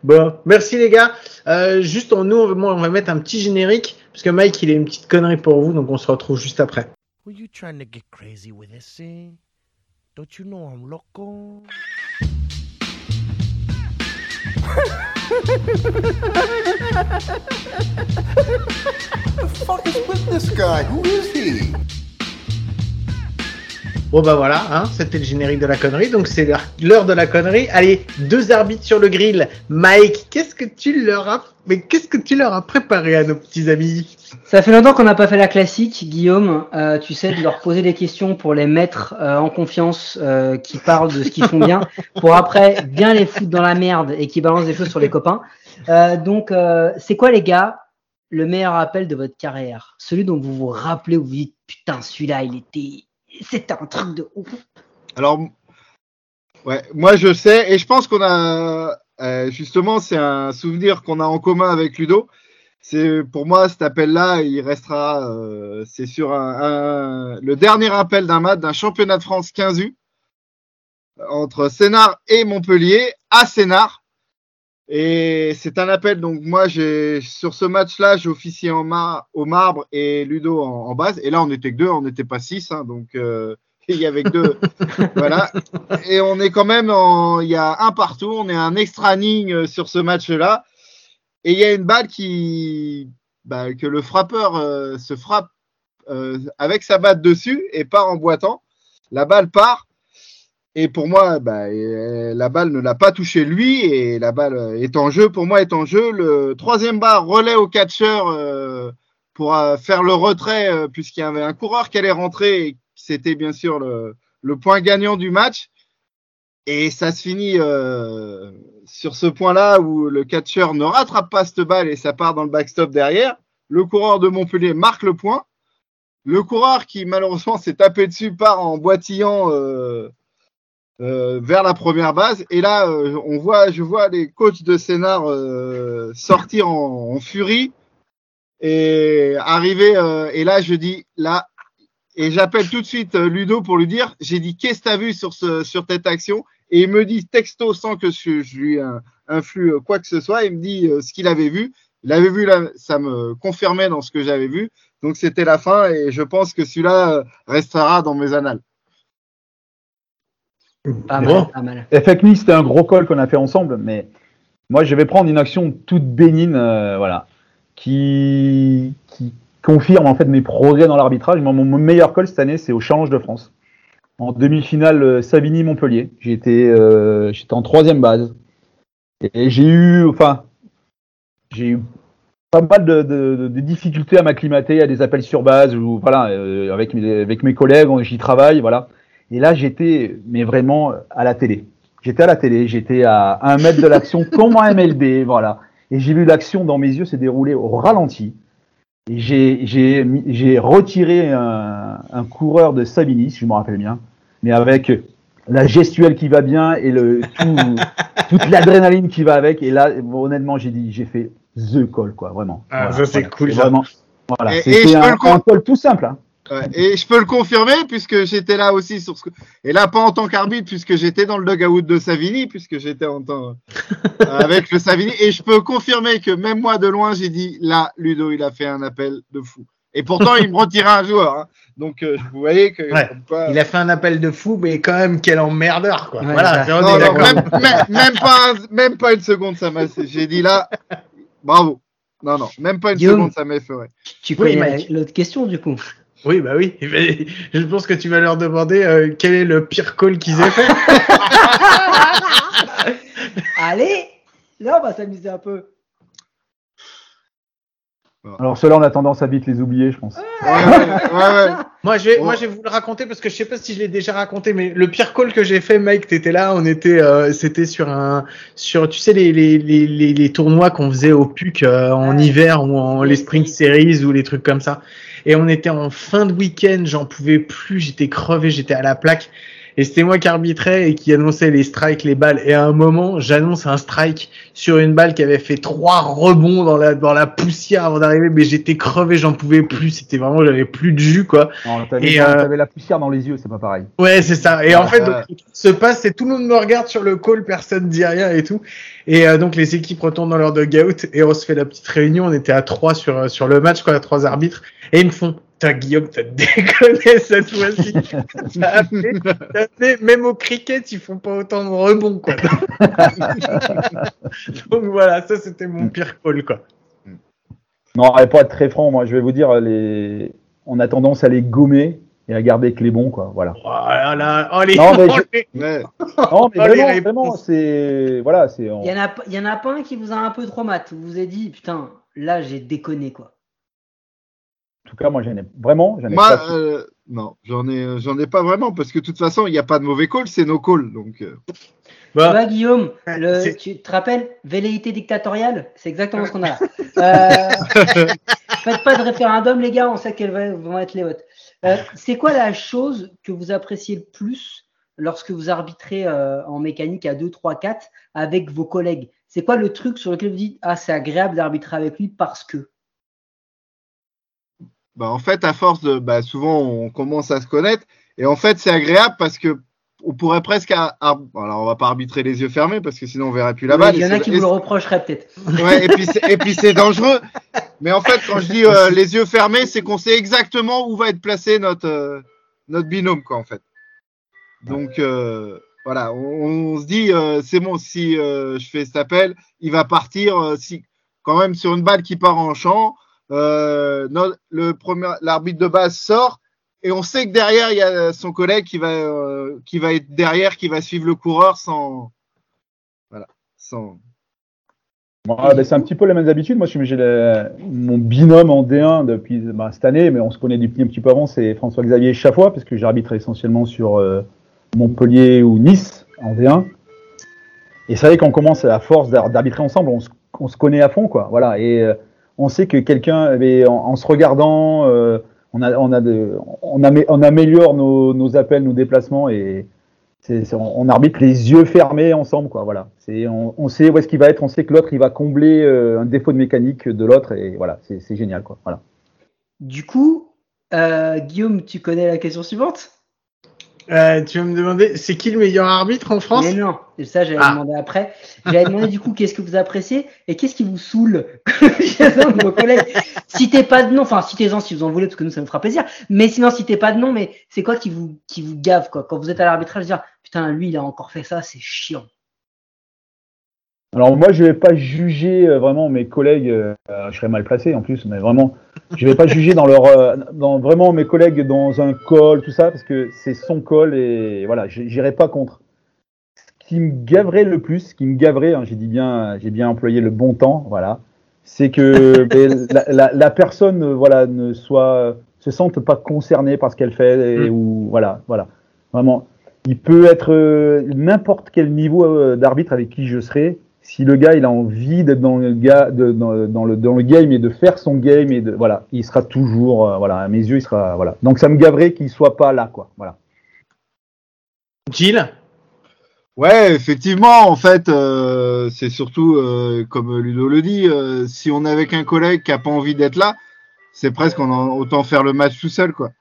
Bon, merci les gars. Euh, juste, on, nous, on on va mettre un petit générique parce que Mike, il a une petite connerie pour vous, donc on se retrouve juste après. Were you trying to get crazy with this thing? Don't you know I'm loco? fuck is with this guy? Who is he? Bon bah voilà, hein, c'était le générique de la connerie, donc c'est l'heure- de la connerie. Allez, deux arbitres sur le grill. Mike, qu'est-ce que tu leur as, mais qu'est-ce que tu leur as préparé à nos petits amis? Ça fait longtemps qu'on n'a pas fait la classique, Guillaume. Euh, tu sais, de leur poser des questions pour les mettre euh, en confiance, euh, qui parlent de ce qu'ils font bien, pour après bien les foutre dans la merde et qui balancent des choses sur les copains. Euh, donc, euh, c'est quoi, les gars, le meilleur appel de votre carrière? Celui dont vous vous rappelez, où vous dites putain, celui-là, il était, c'était un truc de ouf. Alors, ouais, moi je sais, et je pense qu'on a, euh, justement, c'est un souvenir qu'on a en commun avec Ludo. c'est pour moi cet appel-là, il restera. euh, c'est sur le dernier appel d'un match d'un championnat de France 15 U entre Sénart et Montpellier à Sénart. Et c'est un appel. Donc moi, j'ai sur ce match-là, j'ai officié en mar- au marbre et Ludo en, en base. Et là, on était que deux, on n'était pas six, hein, donc euh, <laughs> il y avait que deux. <laughs> voilà. Et on est quand même en, il y a un partout. On est un extra ligne euh, sur ce match-là. Et il y a une balle qui, bah, que le frappeur euh, se frappe euh, avec sa batte dessus et part en boitant. La balle part. Et pour moi, bah, euh, la balle ne l'a pas touché lui et la balle euh, est en jeu. Pour moi, est en jeu. Le troisième bar relais au catcheur euh, pour faire le retrait puisqu'il y avait un coureur qui allait rentrer et c'était bien sûr le, le point gagnant du match. Et ça se finit sur ce point-là où le catcheur ne rattrape pas cette balle et ça part dans le backstop derrière. Le coureur de Montpellier marque le point. Le coureur qui malheureusement s'est tapé dessus part en boitillant euh, vers la première base. Et là, euh, on voit, je vois les coachs de Sénart euh, sortir en, en furie et arriver. euh, et là, je dis là, et j'appelle tout de suite euh, Ludo pour lui dire, j'ai dit qu'est-ce que t'as vu sur ce sur cette action? Et il me dit texto sans que je, lui influe quoi que ce soit. Il me dit ce qu'il avait vu. Il avait vu là, ça me confirmait dans ce que j'avais vu. Donc c'était la fin et je pense que celui-là restera dans mes annales. Pas Bon. pas mal. C'était un gros call qu'on a fait ensemble, mais moi, je vais prendre une action toute bénigne, euh, voilà, qui, qui confirme en fait mes progrès dans l'arbitrage. Mon, mon meilleur call cette année, c'est au Challenge de France. En demi-finale, euh, Savigny-Montpellier. J'étais euh, j'étais en troisième base. Et j'ai eu, enfin, j'ai eu pas mal de, de- de- de difficultés à m'acclimater à des appels sur base ou voilà, euh, avec, mes, avec mes collègues, j'y travaille, voilà. Et là, j'étais, mais vraiment à la télé. J'étais à la télé, j'étais à un mètre de l'action <laughs> comme en MLB, voilà. Et j'ai vu l'action dans mes yeux se dérouler au ralenti. Et j'ai, j'ai, mis- j'ai retiré un, un coureur de Savini, si je me rappelle bien, mais avec la gestuelle qui va bien et le, tout, <laughs> toute l'adrénaline qui va avec. Et là, honnêtement, j'ai dit, j'ai fait the call, quoi, vraiment. Ah, ça, c'est cool. Vraiment, voilà. C'était un, un call tout simple, hein. Ouais, et je peux le confirmer puisque j'étais là aussi sur ce et là pas en tant qu'arbitre puisque j'étais dans le dugout de Savini puisque j'étais en temps euh, <laughs> avec le Savini et je peux confirmer que même moi de loin j'ai dit là Ludo il a fait un appel de fou et pourtant il me retirait un joueur hein. donc euh, vous voyez que Ouais. Il a fait un appel de fou, mais quand même, quel emmerdeur, quoi. Ouais, voilà, non, non, d'accord. même, même, même pas un- même pas une seconde ça m'a j'ai dit là bravo non non même pas une Guillaume. seconde ça m'a Tu Oui, connais l'autre question du coup Oui, bah oui. <laughs> Je pense que tu vas leur demander euh, quel est le pire call qu'ils aient fait. <laughs> Allez Là, on va s'amuser un peu. Alors ceux-là, on a tendance à vite les oublier, je pense. ouais, ouais, ouais, ouais. <laughs> Moi, je vais, Oh. moi, je vais vous le raconter parce que je sais pas si je l'ai déjà raconté, mais le pire call que j'ai fait, Mike, t'étais là, on était, euh, c'était sur un, sur, tu sais, les, les, les, les, les tournois qu'on faisait au PUC euh, en Ouais. hiver ou en les Spring Series ou les trucs comme ça. Et on était en fin de week-end, j'en pouvais plus, j'étais crevé, j'étais à la plaque. Et c'était moi qui arbitrais et qui annonçait les strikes, les balles. Et à un moment, j'annonce un strike sur une balle qui avait fait trois rebonds dans la, dans la poussière avant d'arriver, mais j'étais crevé, j'en pouvais plus. C'était vraiment, j'avais plus de jus, quoi. Non, t'avais, Et, euh, la poussière dans les yeux, c'est pas pareil. Ouais, c'est ça. Et en fait, donc, ce qui se passe, c'est tout le monde me regarde sur le call, personne dit rien et tout. Et euh, donc les équipes retournent dans leur dugout et on se fait la petite réunion. On était à trois sur euh, sur le match, quoi, à trois arbitres. Et ils me font, t'as Guillaume, t'as <laughs> déconné cette fois-ci. Même au cricket, ils font pas autant de rebonds, quoi. <laughs> donc voilà, ça c'était mon pire call, quoi. Non, et pour être très franc, moi, je vais vous dire, les... on a tendance à les gommer et à garder que les bons, quoi. Voilà. Oh oh Non, mais oh, je- les- Ouais. Non, mais les vraiment, c'est, voilà, c'est. Il y en a, pas- il y en a pas un qui vous a un peu trop mat. Vous vous avez dit, putain, là, j'ai déconné, quoi. En tout cas, moi, j'en ai vraiment, j'en ai Moi, pas. euh, non, j'en ai, j'en ai pas vraiment parce que de toute façon, il n'y a pas de mauvais call, c'est nos calls. Donc, euh, Tu vois, Guillaume, Ouais, le- tu te rappelles, velléité dictatoriale C'est exactement ce qu'on a là. <laughs> Euh, <laughs> faites pas de référendum, les gars, on sait quels va- vont être les votes. Euh, c'est quoi la chose que vous appréciez le plus lorsque vous arbitrez euh, en mécanique à 2, 3, 4 avec vos collègues? C'est quoi le truc sur lequel vous dites Ah, c'est agréable d'arbitrer avec lui parce que? Bah, en fait, à force de, bah, souvent, on commence à se connaître. Et en fait, c'est agréable parce que on pourrait presque, ar- alors on va pas arbitrer les yeux fermés parce que sinon on verrait plus la balle. Il y en a qui vous le reprocheraient peut-être. Ouais, et puis c'est- et puis c'est dangereux. Mais en fait, quand je dis euh, les yeux fermés, c'est qu'on sait exactement où va être placé notre euh, notre binôme, quoi, en fait. Donc euh, voilà, on, on se dit euh, c'est bon si euh, je fais cet appel, il va partir. euh, si quand même sur une balle qui part en champ, euh, le premier l'arbitre de base sort. Et on sait que derrière, il y a son collègue qui va, euh, qui va être derrière, qui va suivre le coureur sans. Voilà. Sans. Ben, c'est un petit peu les mêmes habitudes. Moi, j'ai mon binôme en D1 depuis ben, cette année, mais on se connaît depuis un petit peu avant, c'est François-Xavier Chaffois, parce que j'arbitre essentiellement sur euh, Montpellier ou Nice en D1. Et c'est vrai qu'on commence à force d'ar- d'arbitrer ensemble, on se, on se connaît à fond, quoi. Voilà. Et on sait que quelqu'un, en, se regardant, euh, on, améliore nos, appels, nos déplacements et on, arbitre les yeux fermés ensemble, quoi. On, sait où est-ce qu'il va être, on sait que l'autre il va combler euh, un défaut de mécanique de l'autre et voilà, c'est, génial. Voilà. Du coup, euh, Guillaume, tu connais la question suivante? Euh, tu vas me demander, c'est qui le meilleur arbitre en France? Mais non, ça j'allais Ah. demander après. J'allais demander du coup qu'est-ce que vous appréciez et qu'est-ce qui vous saoule <laughs> vos collègues. Citez pas de nom, enfin citez-en si vous en voulez parce que nous ça nous fera plaisir. Mais sinon citez pas de nom, mais c'est quoi qui vous qui vous gave quoi? Quand vous êtes à l'arbitrage dire putain lui il a encore fait ça, c'est chiant. Alors moi, je vais pas juger euh, vraiment mes collègues. euh, je serais mal placé en plus, mais vraiment, je vais pas juger dans leur, euh, dans vraiment mes collègues dans un call, tout ça, parce que c'est son call et voilà, j- j'irai pas contre. Ce qui me gaverait le plus, ce qui me gaverait, hein, j'ai dit bien, j'ai bien employé le bon temps, voilà, c'est que <laughs> ben, la, la- la personne, euh, voilà, ne soit, se sente pas concernée par ce qu'elle fait et, Mm. ou voilà, voilà, vraiment. Il peut être euh, n'importe quel niveau euh, d'arbitre avec qui je serai. Si le gars il a envie d'être dans le gars, de- dans, dans le dans le game et de faire son game et de voilà, il sera toujours euh, voilà à mes yeux il sera voilà. Donc ça me gaverait qu'il soit pas là quoi. Voilà. Gilles? Ouais, effectivement, en fait, euh, c'est surtout, euh, comme Ludo le dit, euh, si on est avec un collègue qui a pas envie d'être là, c'est presque on en- autant faire le match tout seul, quoi.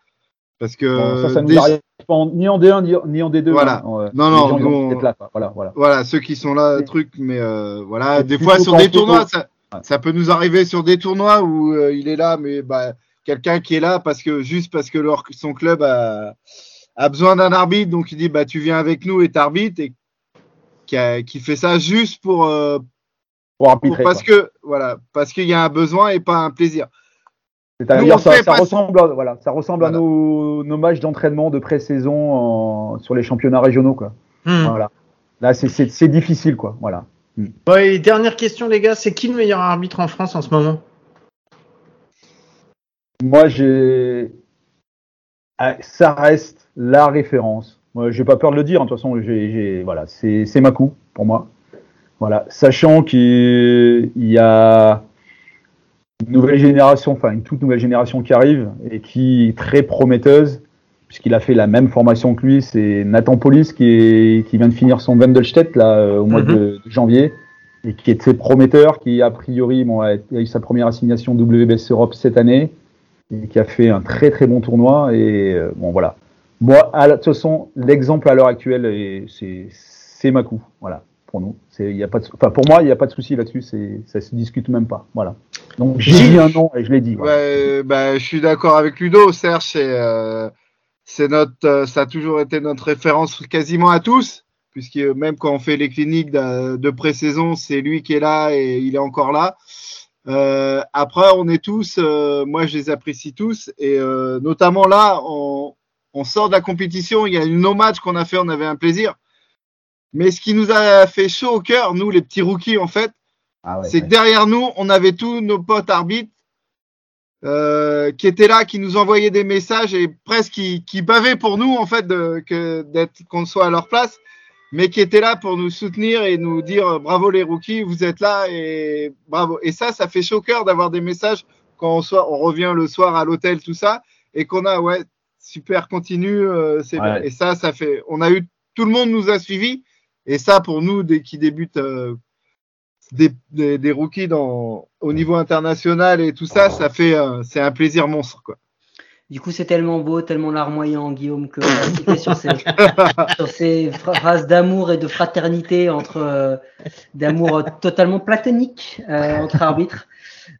Parce que Bon, ça ça nous arrive en- ni en D1 ni, en D2. Voilà. hein. Non, non, gens, ils nous, ont on- envie d'être là, quoi. Voilà voilà. voilà, ceux qui sont là, truc, mais euh, voilà, des fois sur des tournois, ça, Ouais. ça peut nous arriver sur des tournois où euh, il est là, mais bah, quelqu'un qui est là parce que juste parce que leur, son club a, a besoin d'un arbitre, donc il dit bah tu viens avec nous et t'arbitres et qui, a- qui fait ça juste pour, euh, Pour pour- arbitrer. parce quoi. que voilà, parce qu'il y a un besoin et pas un plaisir. C'est-à-dire ça, ressemble à, voilà, ça ressemble à nos, nos matchs d'entraînement de pré-saison sur les championnats régionaux quoi. Hmm. Voilà. Là c'est- difficile quoi. Voilà. Bon, et dernière question, les gars, c'est qui le meilleur arbitre en France en ce moment? Moi, j'ai. Ah, Ça reste la référence. Moi, j'ai pas peur de le dire. hein. De toute façon, j'ai, voilà, c'est, c'est ma coup pour moi. Voilà, sachant qu'il y a nouvelle génération, enfin une toute nouvelle génération qui arrive et qui est très prometteuse, puisqu'il a fait la même formation que lui. C'est Nathan Polis qui, est, qui vient de finir son Wendelstedt là euh, au mois Mhm. de, de janvier et qui est très prometteur, qui a priori bon, a, eu sa première assignation WBS Europe cette année et qui a fait un très très bon tournoi. Et euh, bon, voilà. Moi, à la- de toute façon, l'exemple à l'heure actuelle, est- c'est c'est Makou. Voilà, pour nous. C'est- Y a pas de, enfin, pour moi, il n'y a pas de souci là-dessus. c'est- Ça se discute même pas. Voilà. Donc, j'ai dit un nom et je l'ai dit. voilà. Ouais, bah, je suis d'accord avec Ludo. Serge, c'est euh, c'est notre, euh, ça a toujours été notre référence quasiment à tous, puisque même quand on fait les cliniques de, de pré-saison, c'est lui qui est là et il est encore là. Euh, après, on est tous, euh, moi je les apprécie tous, et euh, notamment là, on, on sort de la compétition. Il y a une no match qu'on a fait, on avait un plaisir. Mais ce qui nous a fait chaud au cœur, nous les petits rookies en fait, Ah ouais, c'est ouais. que derrière nous, on avait tous nos potes arbitres euh, qui étaient là, qui nous envoyaient des messages et presque qui, qui bavaient pour nous en fait de, que d'être qu'on soit à leur place, mais qui étaient là pour nous soutenir et nous dire euh, bravo les rookies, vous êtes là et bravo. Et ça, ça fait chaud au cœur d'avoir des messages quand on soit, on revient le soir à l'hôtel tout ça et qu'on a ouais super continue, euh, c'est bien. Et ça, ça fait, on a eu tout le monde nous a suivis et ça pour nous dès qui débutent. euh, des, des, des rookies dans, au niveau international et tout ça, ça fait, euh, c'est un plaisir monstre, quoi. Du coup, c'est tellement beau, tellement larmoyant, Guillaume, que <laughs> sur ces, sur ces phrases d'amour et de fraternité entre euh, d'amour totalement platonique euh, entre arbitres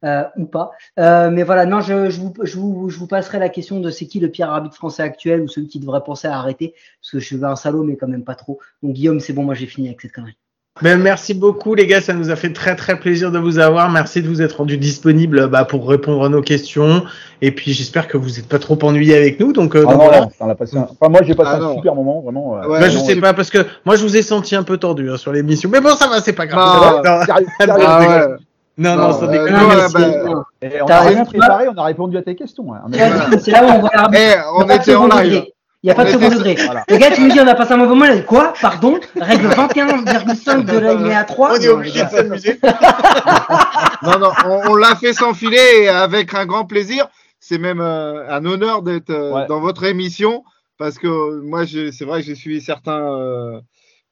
euh, ou pas. Euh, mais voilà, non, je, je, vous, je, vous, je vous passerai la question de c'est qui le pire arbitre français actuel ou celui qui devrait penser à arrêter, parce que je suis un salaud, mais quand même pas trop. Donc Guillaume, c'est bon, moi j'ai fini avec cette connerie. Ben, merci beaucoup les gars, ça nous a fait très très plaisir de vous avoir. Merci de vous être rendu disponible bah, pour répondre à nos questions. Et puis j'espère que vous n'êtes pas trop ennuyés avec nous. Donc, euh, Ah donc non, voilà. non, on a passé un- enfin, moi j'ai passé Ah un non. super moment, vraiment. euh, Ouais, Bah, je sais pas parce que moi je vous ai senti un peu tordu hein, sur l'émission. Mais bon, ça va, c'est pas grave. Ah, <laughs> non, déconne. non, sans euh, c'est- bah, non. Et on rien préparé, on a répondu à tes questions. hein. Vraiment- <laughs> C'est là où on voit l'arbitre. Eh, on était en live. Il n'y a pas de On second degré. Le gars, tu me dis, on a passé un mauvais moment, il a dit quoi Pardon Règle 21,5 de l'alinéa 3 On est obligé de s'amuser. <laughs> Non, non, on, on l'a fait s'enfiler et avec un grand plaisir. C'est même euh, un honneur d'être euh, Ouais. dans votre émission parce que moi, j'ai- c'est vrai que j'ai suivi certains euh,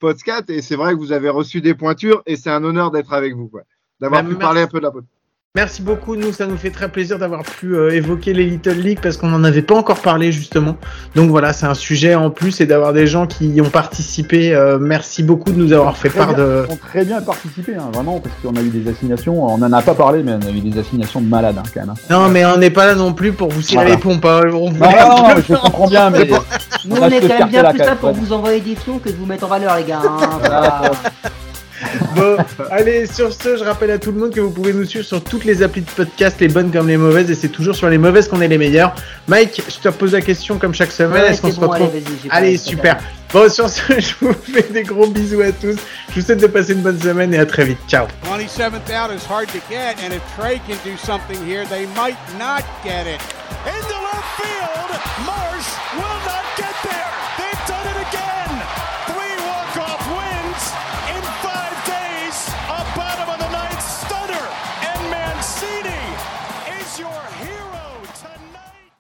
podcasts et c'est vrai que vous avez reçu des pointures et c'est un honneur d'être avec vous, quoi. D'avoir Bah, pu merci. parler un peu de la pod. Merci beaucoup. Nous, ça nous fait très plaisir d'avoir pu euh, évoquer les Little League parce qu'on n'en avait pas encore parlé justement. Donc voilà, c'est un sujet en plus et d'avoir des gens qui y ont participé. euh, merci beaucoup de nous avoir fait part bien. de. Ils ont très bien participé, hein, vraiment, parce qu'on a eu des assignations, on en a pas parlé, mais on a eu des assignations de malades hein, quand même. hein. Non, mais on n'est pas là non plus pour vous tirer Voilà. les pompes. hein. On Non, voulait non, non, mais je comprends bien, mais Nous, On est quand même bien là, plus même, pour ouais. vous envoyer des fions que de vous mettre en valeur, les gars. hein. Voilà. <laughs> Bon, allez, sur ce, je rappelle à tout le monde que vous pouvez nous suivre sur toutes les applis de podcast, les bonnes comme les mauvaises, et c'est toujours sur les mauvaises qu'on est les meilleurs. Mike, je te pose la question comme chaque semaine. Ouais, Est-ce qu'on se retrouve allez, super. Bon, sur ce, <laughs> je vous fais des gros bisous à tous. Je vous souhaite de passer une bonne semaine et à très vite. Ciao. 27th out is hard to get, and if Trey can do something here, they might not get it. Into left field. Murray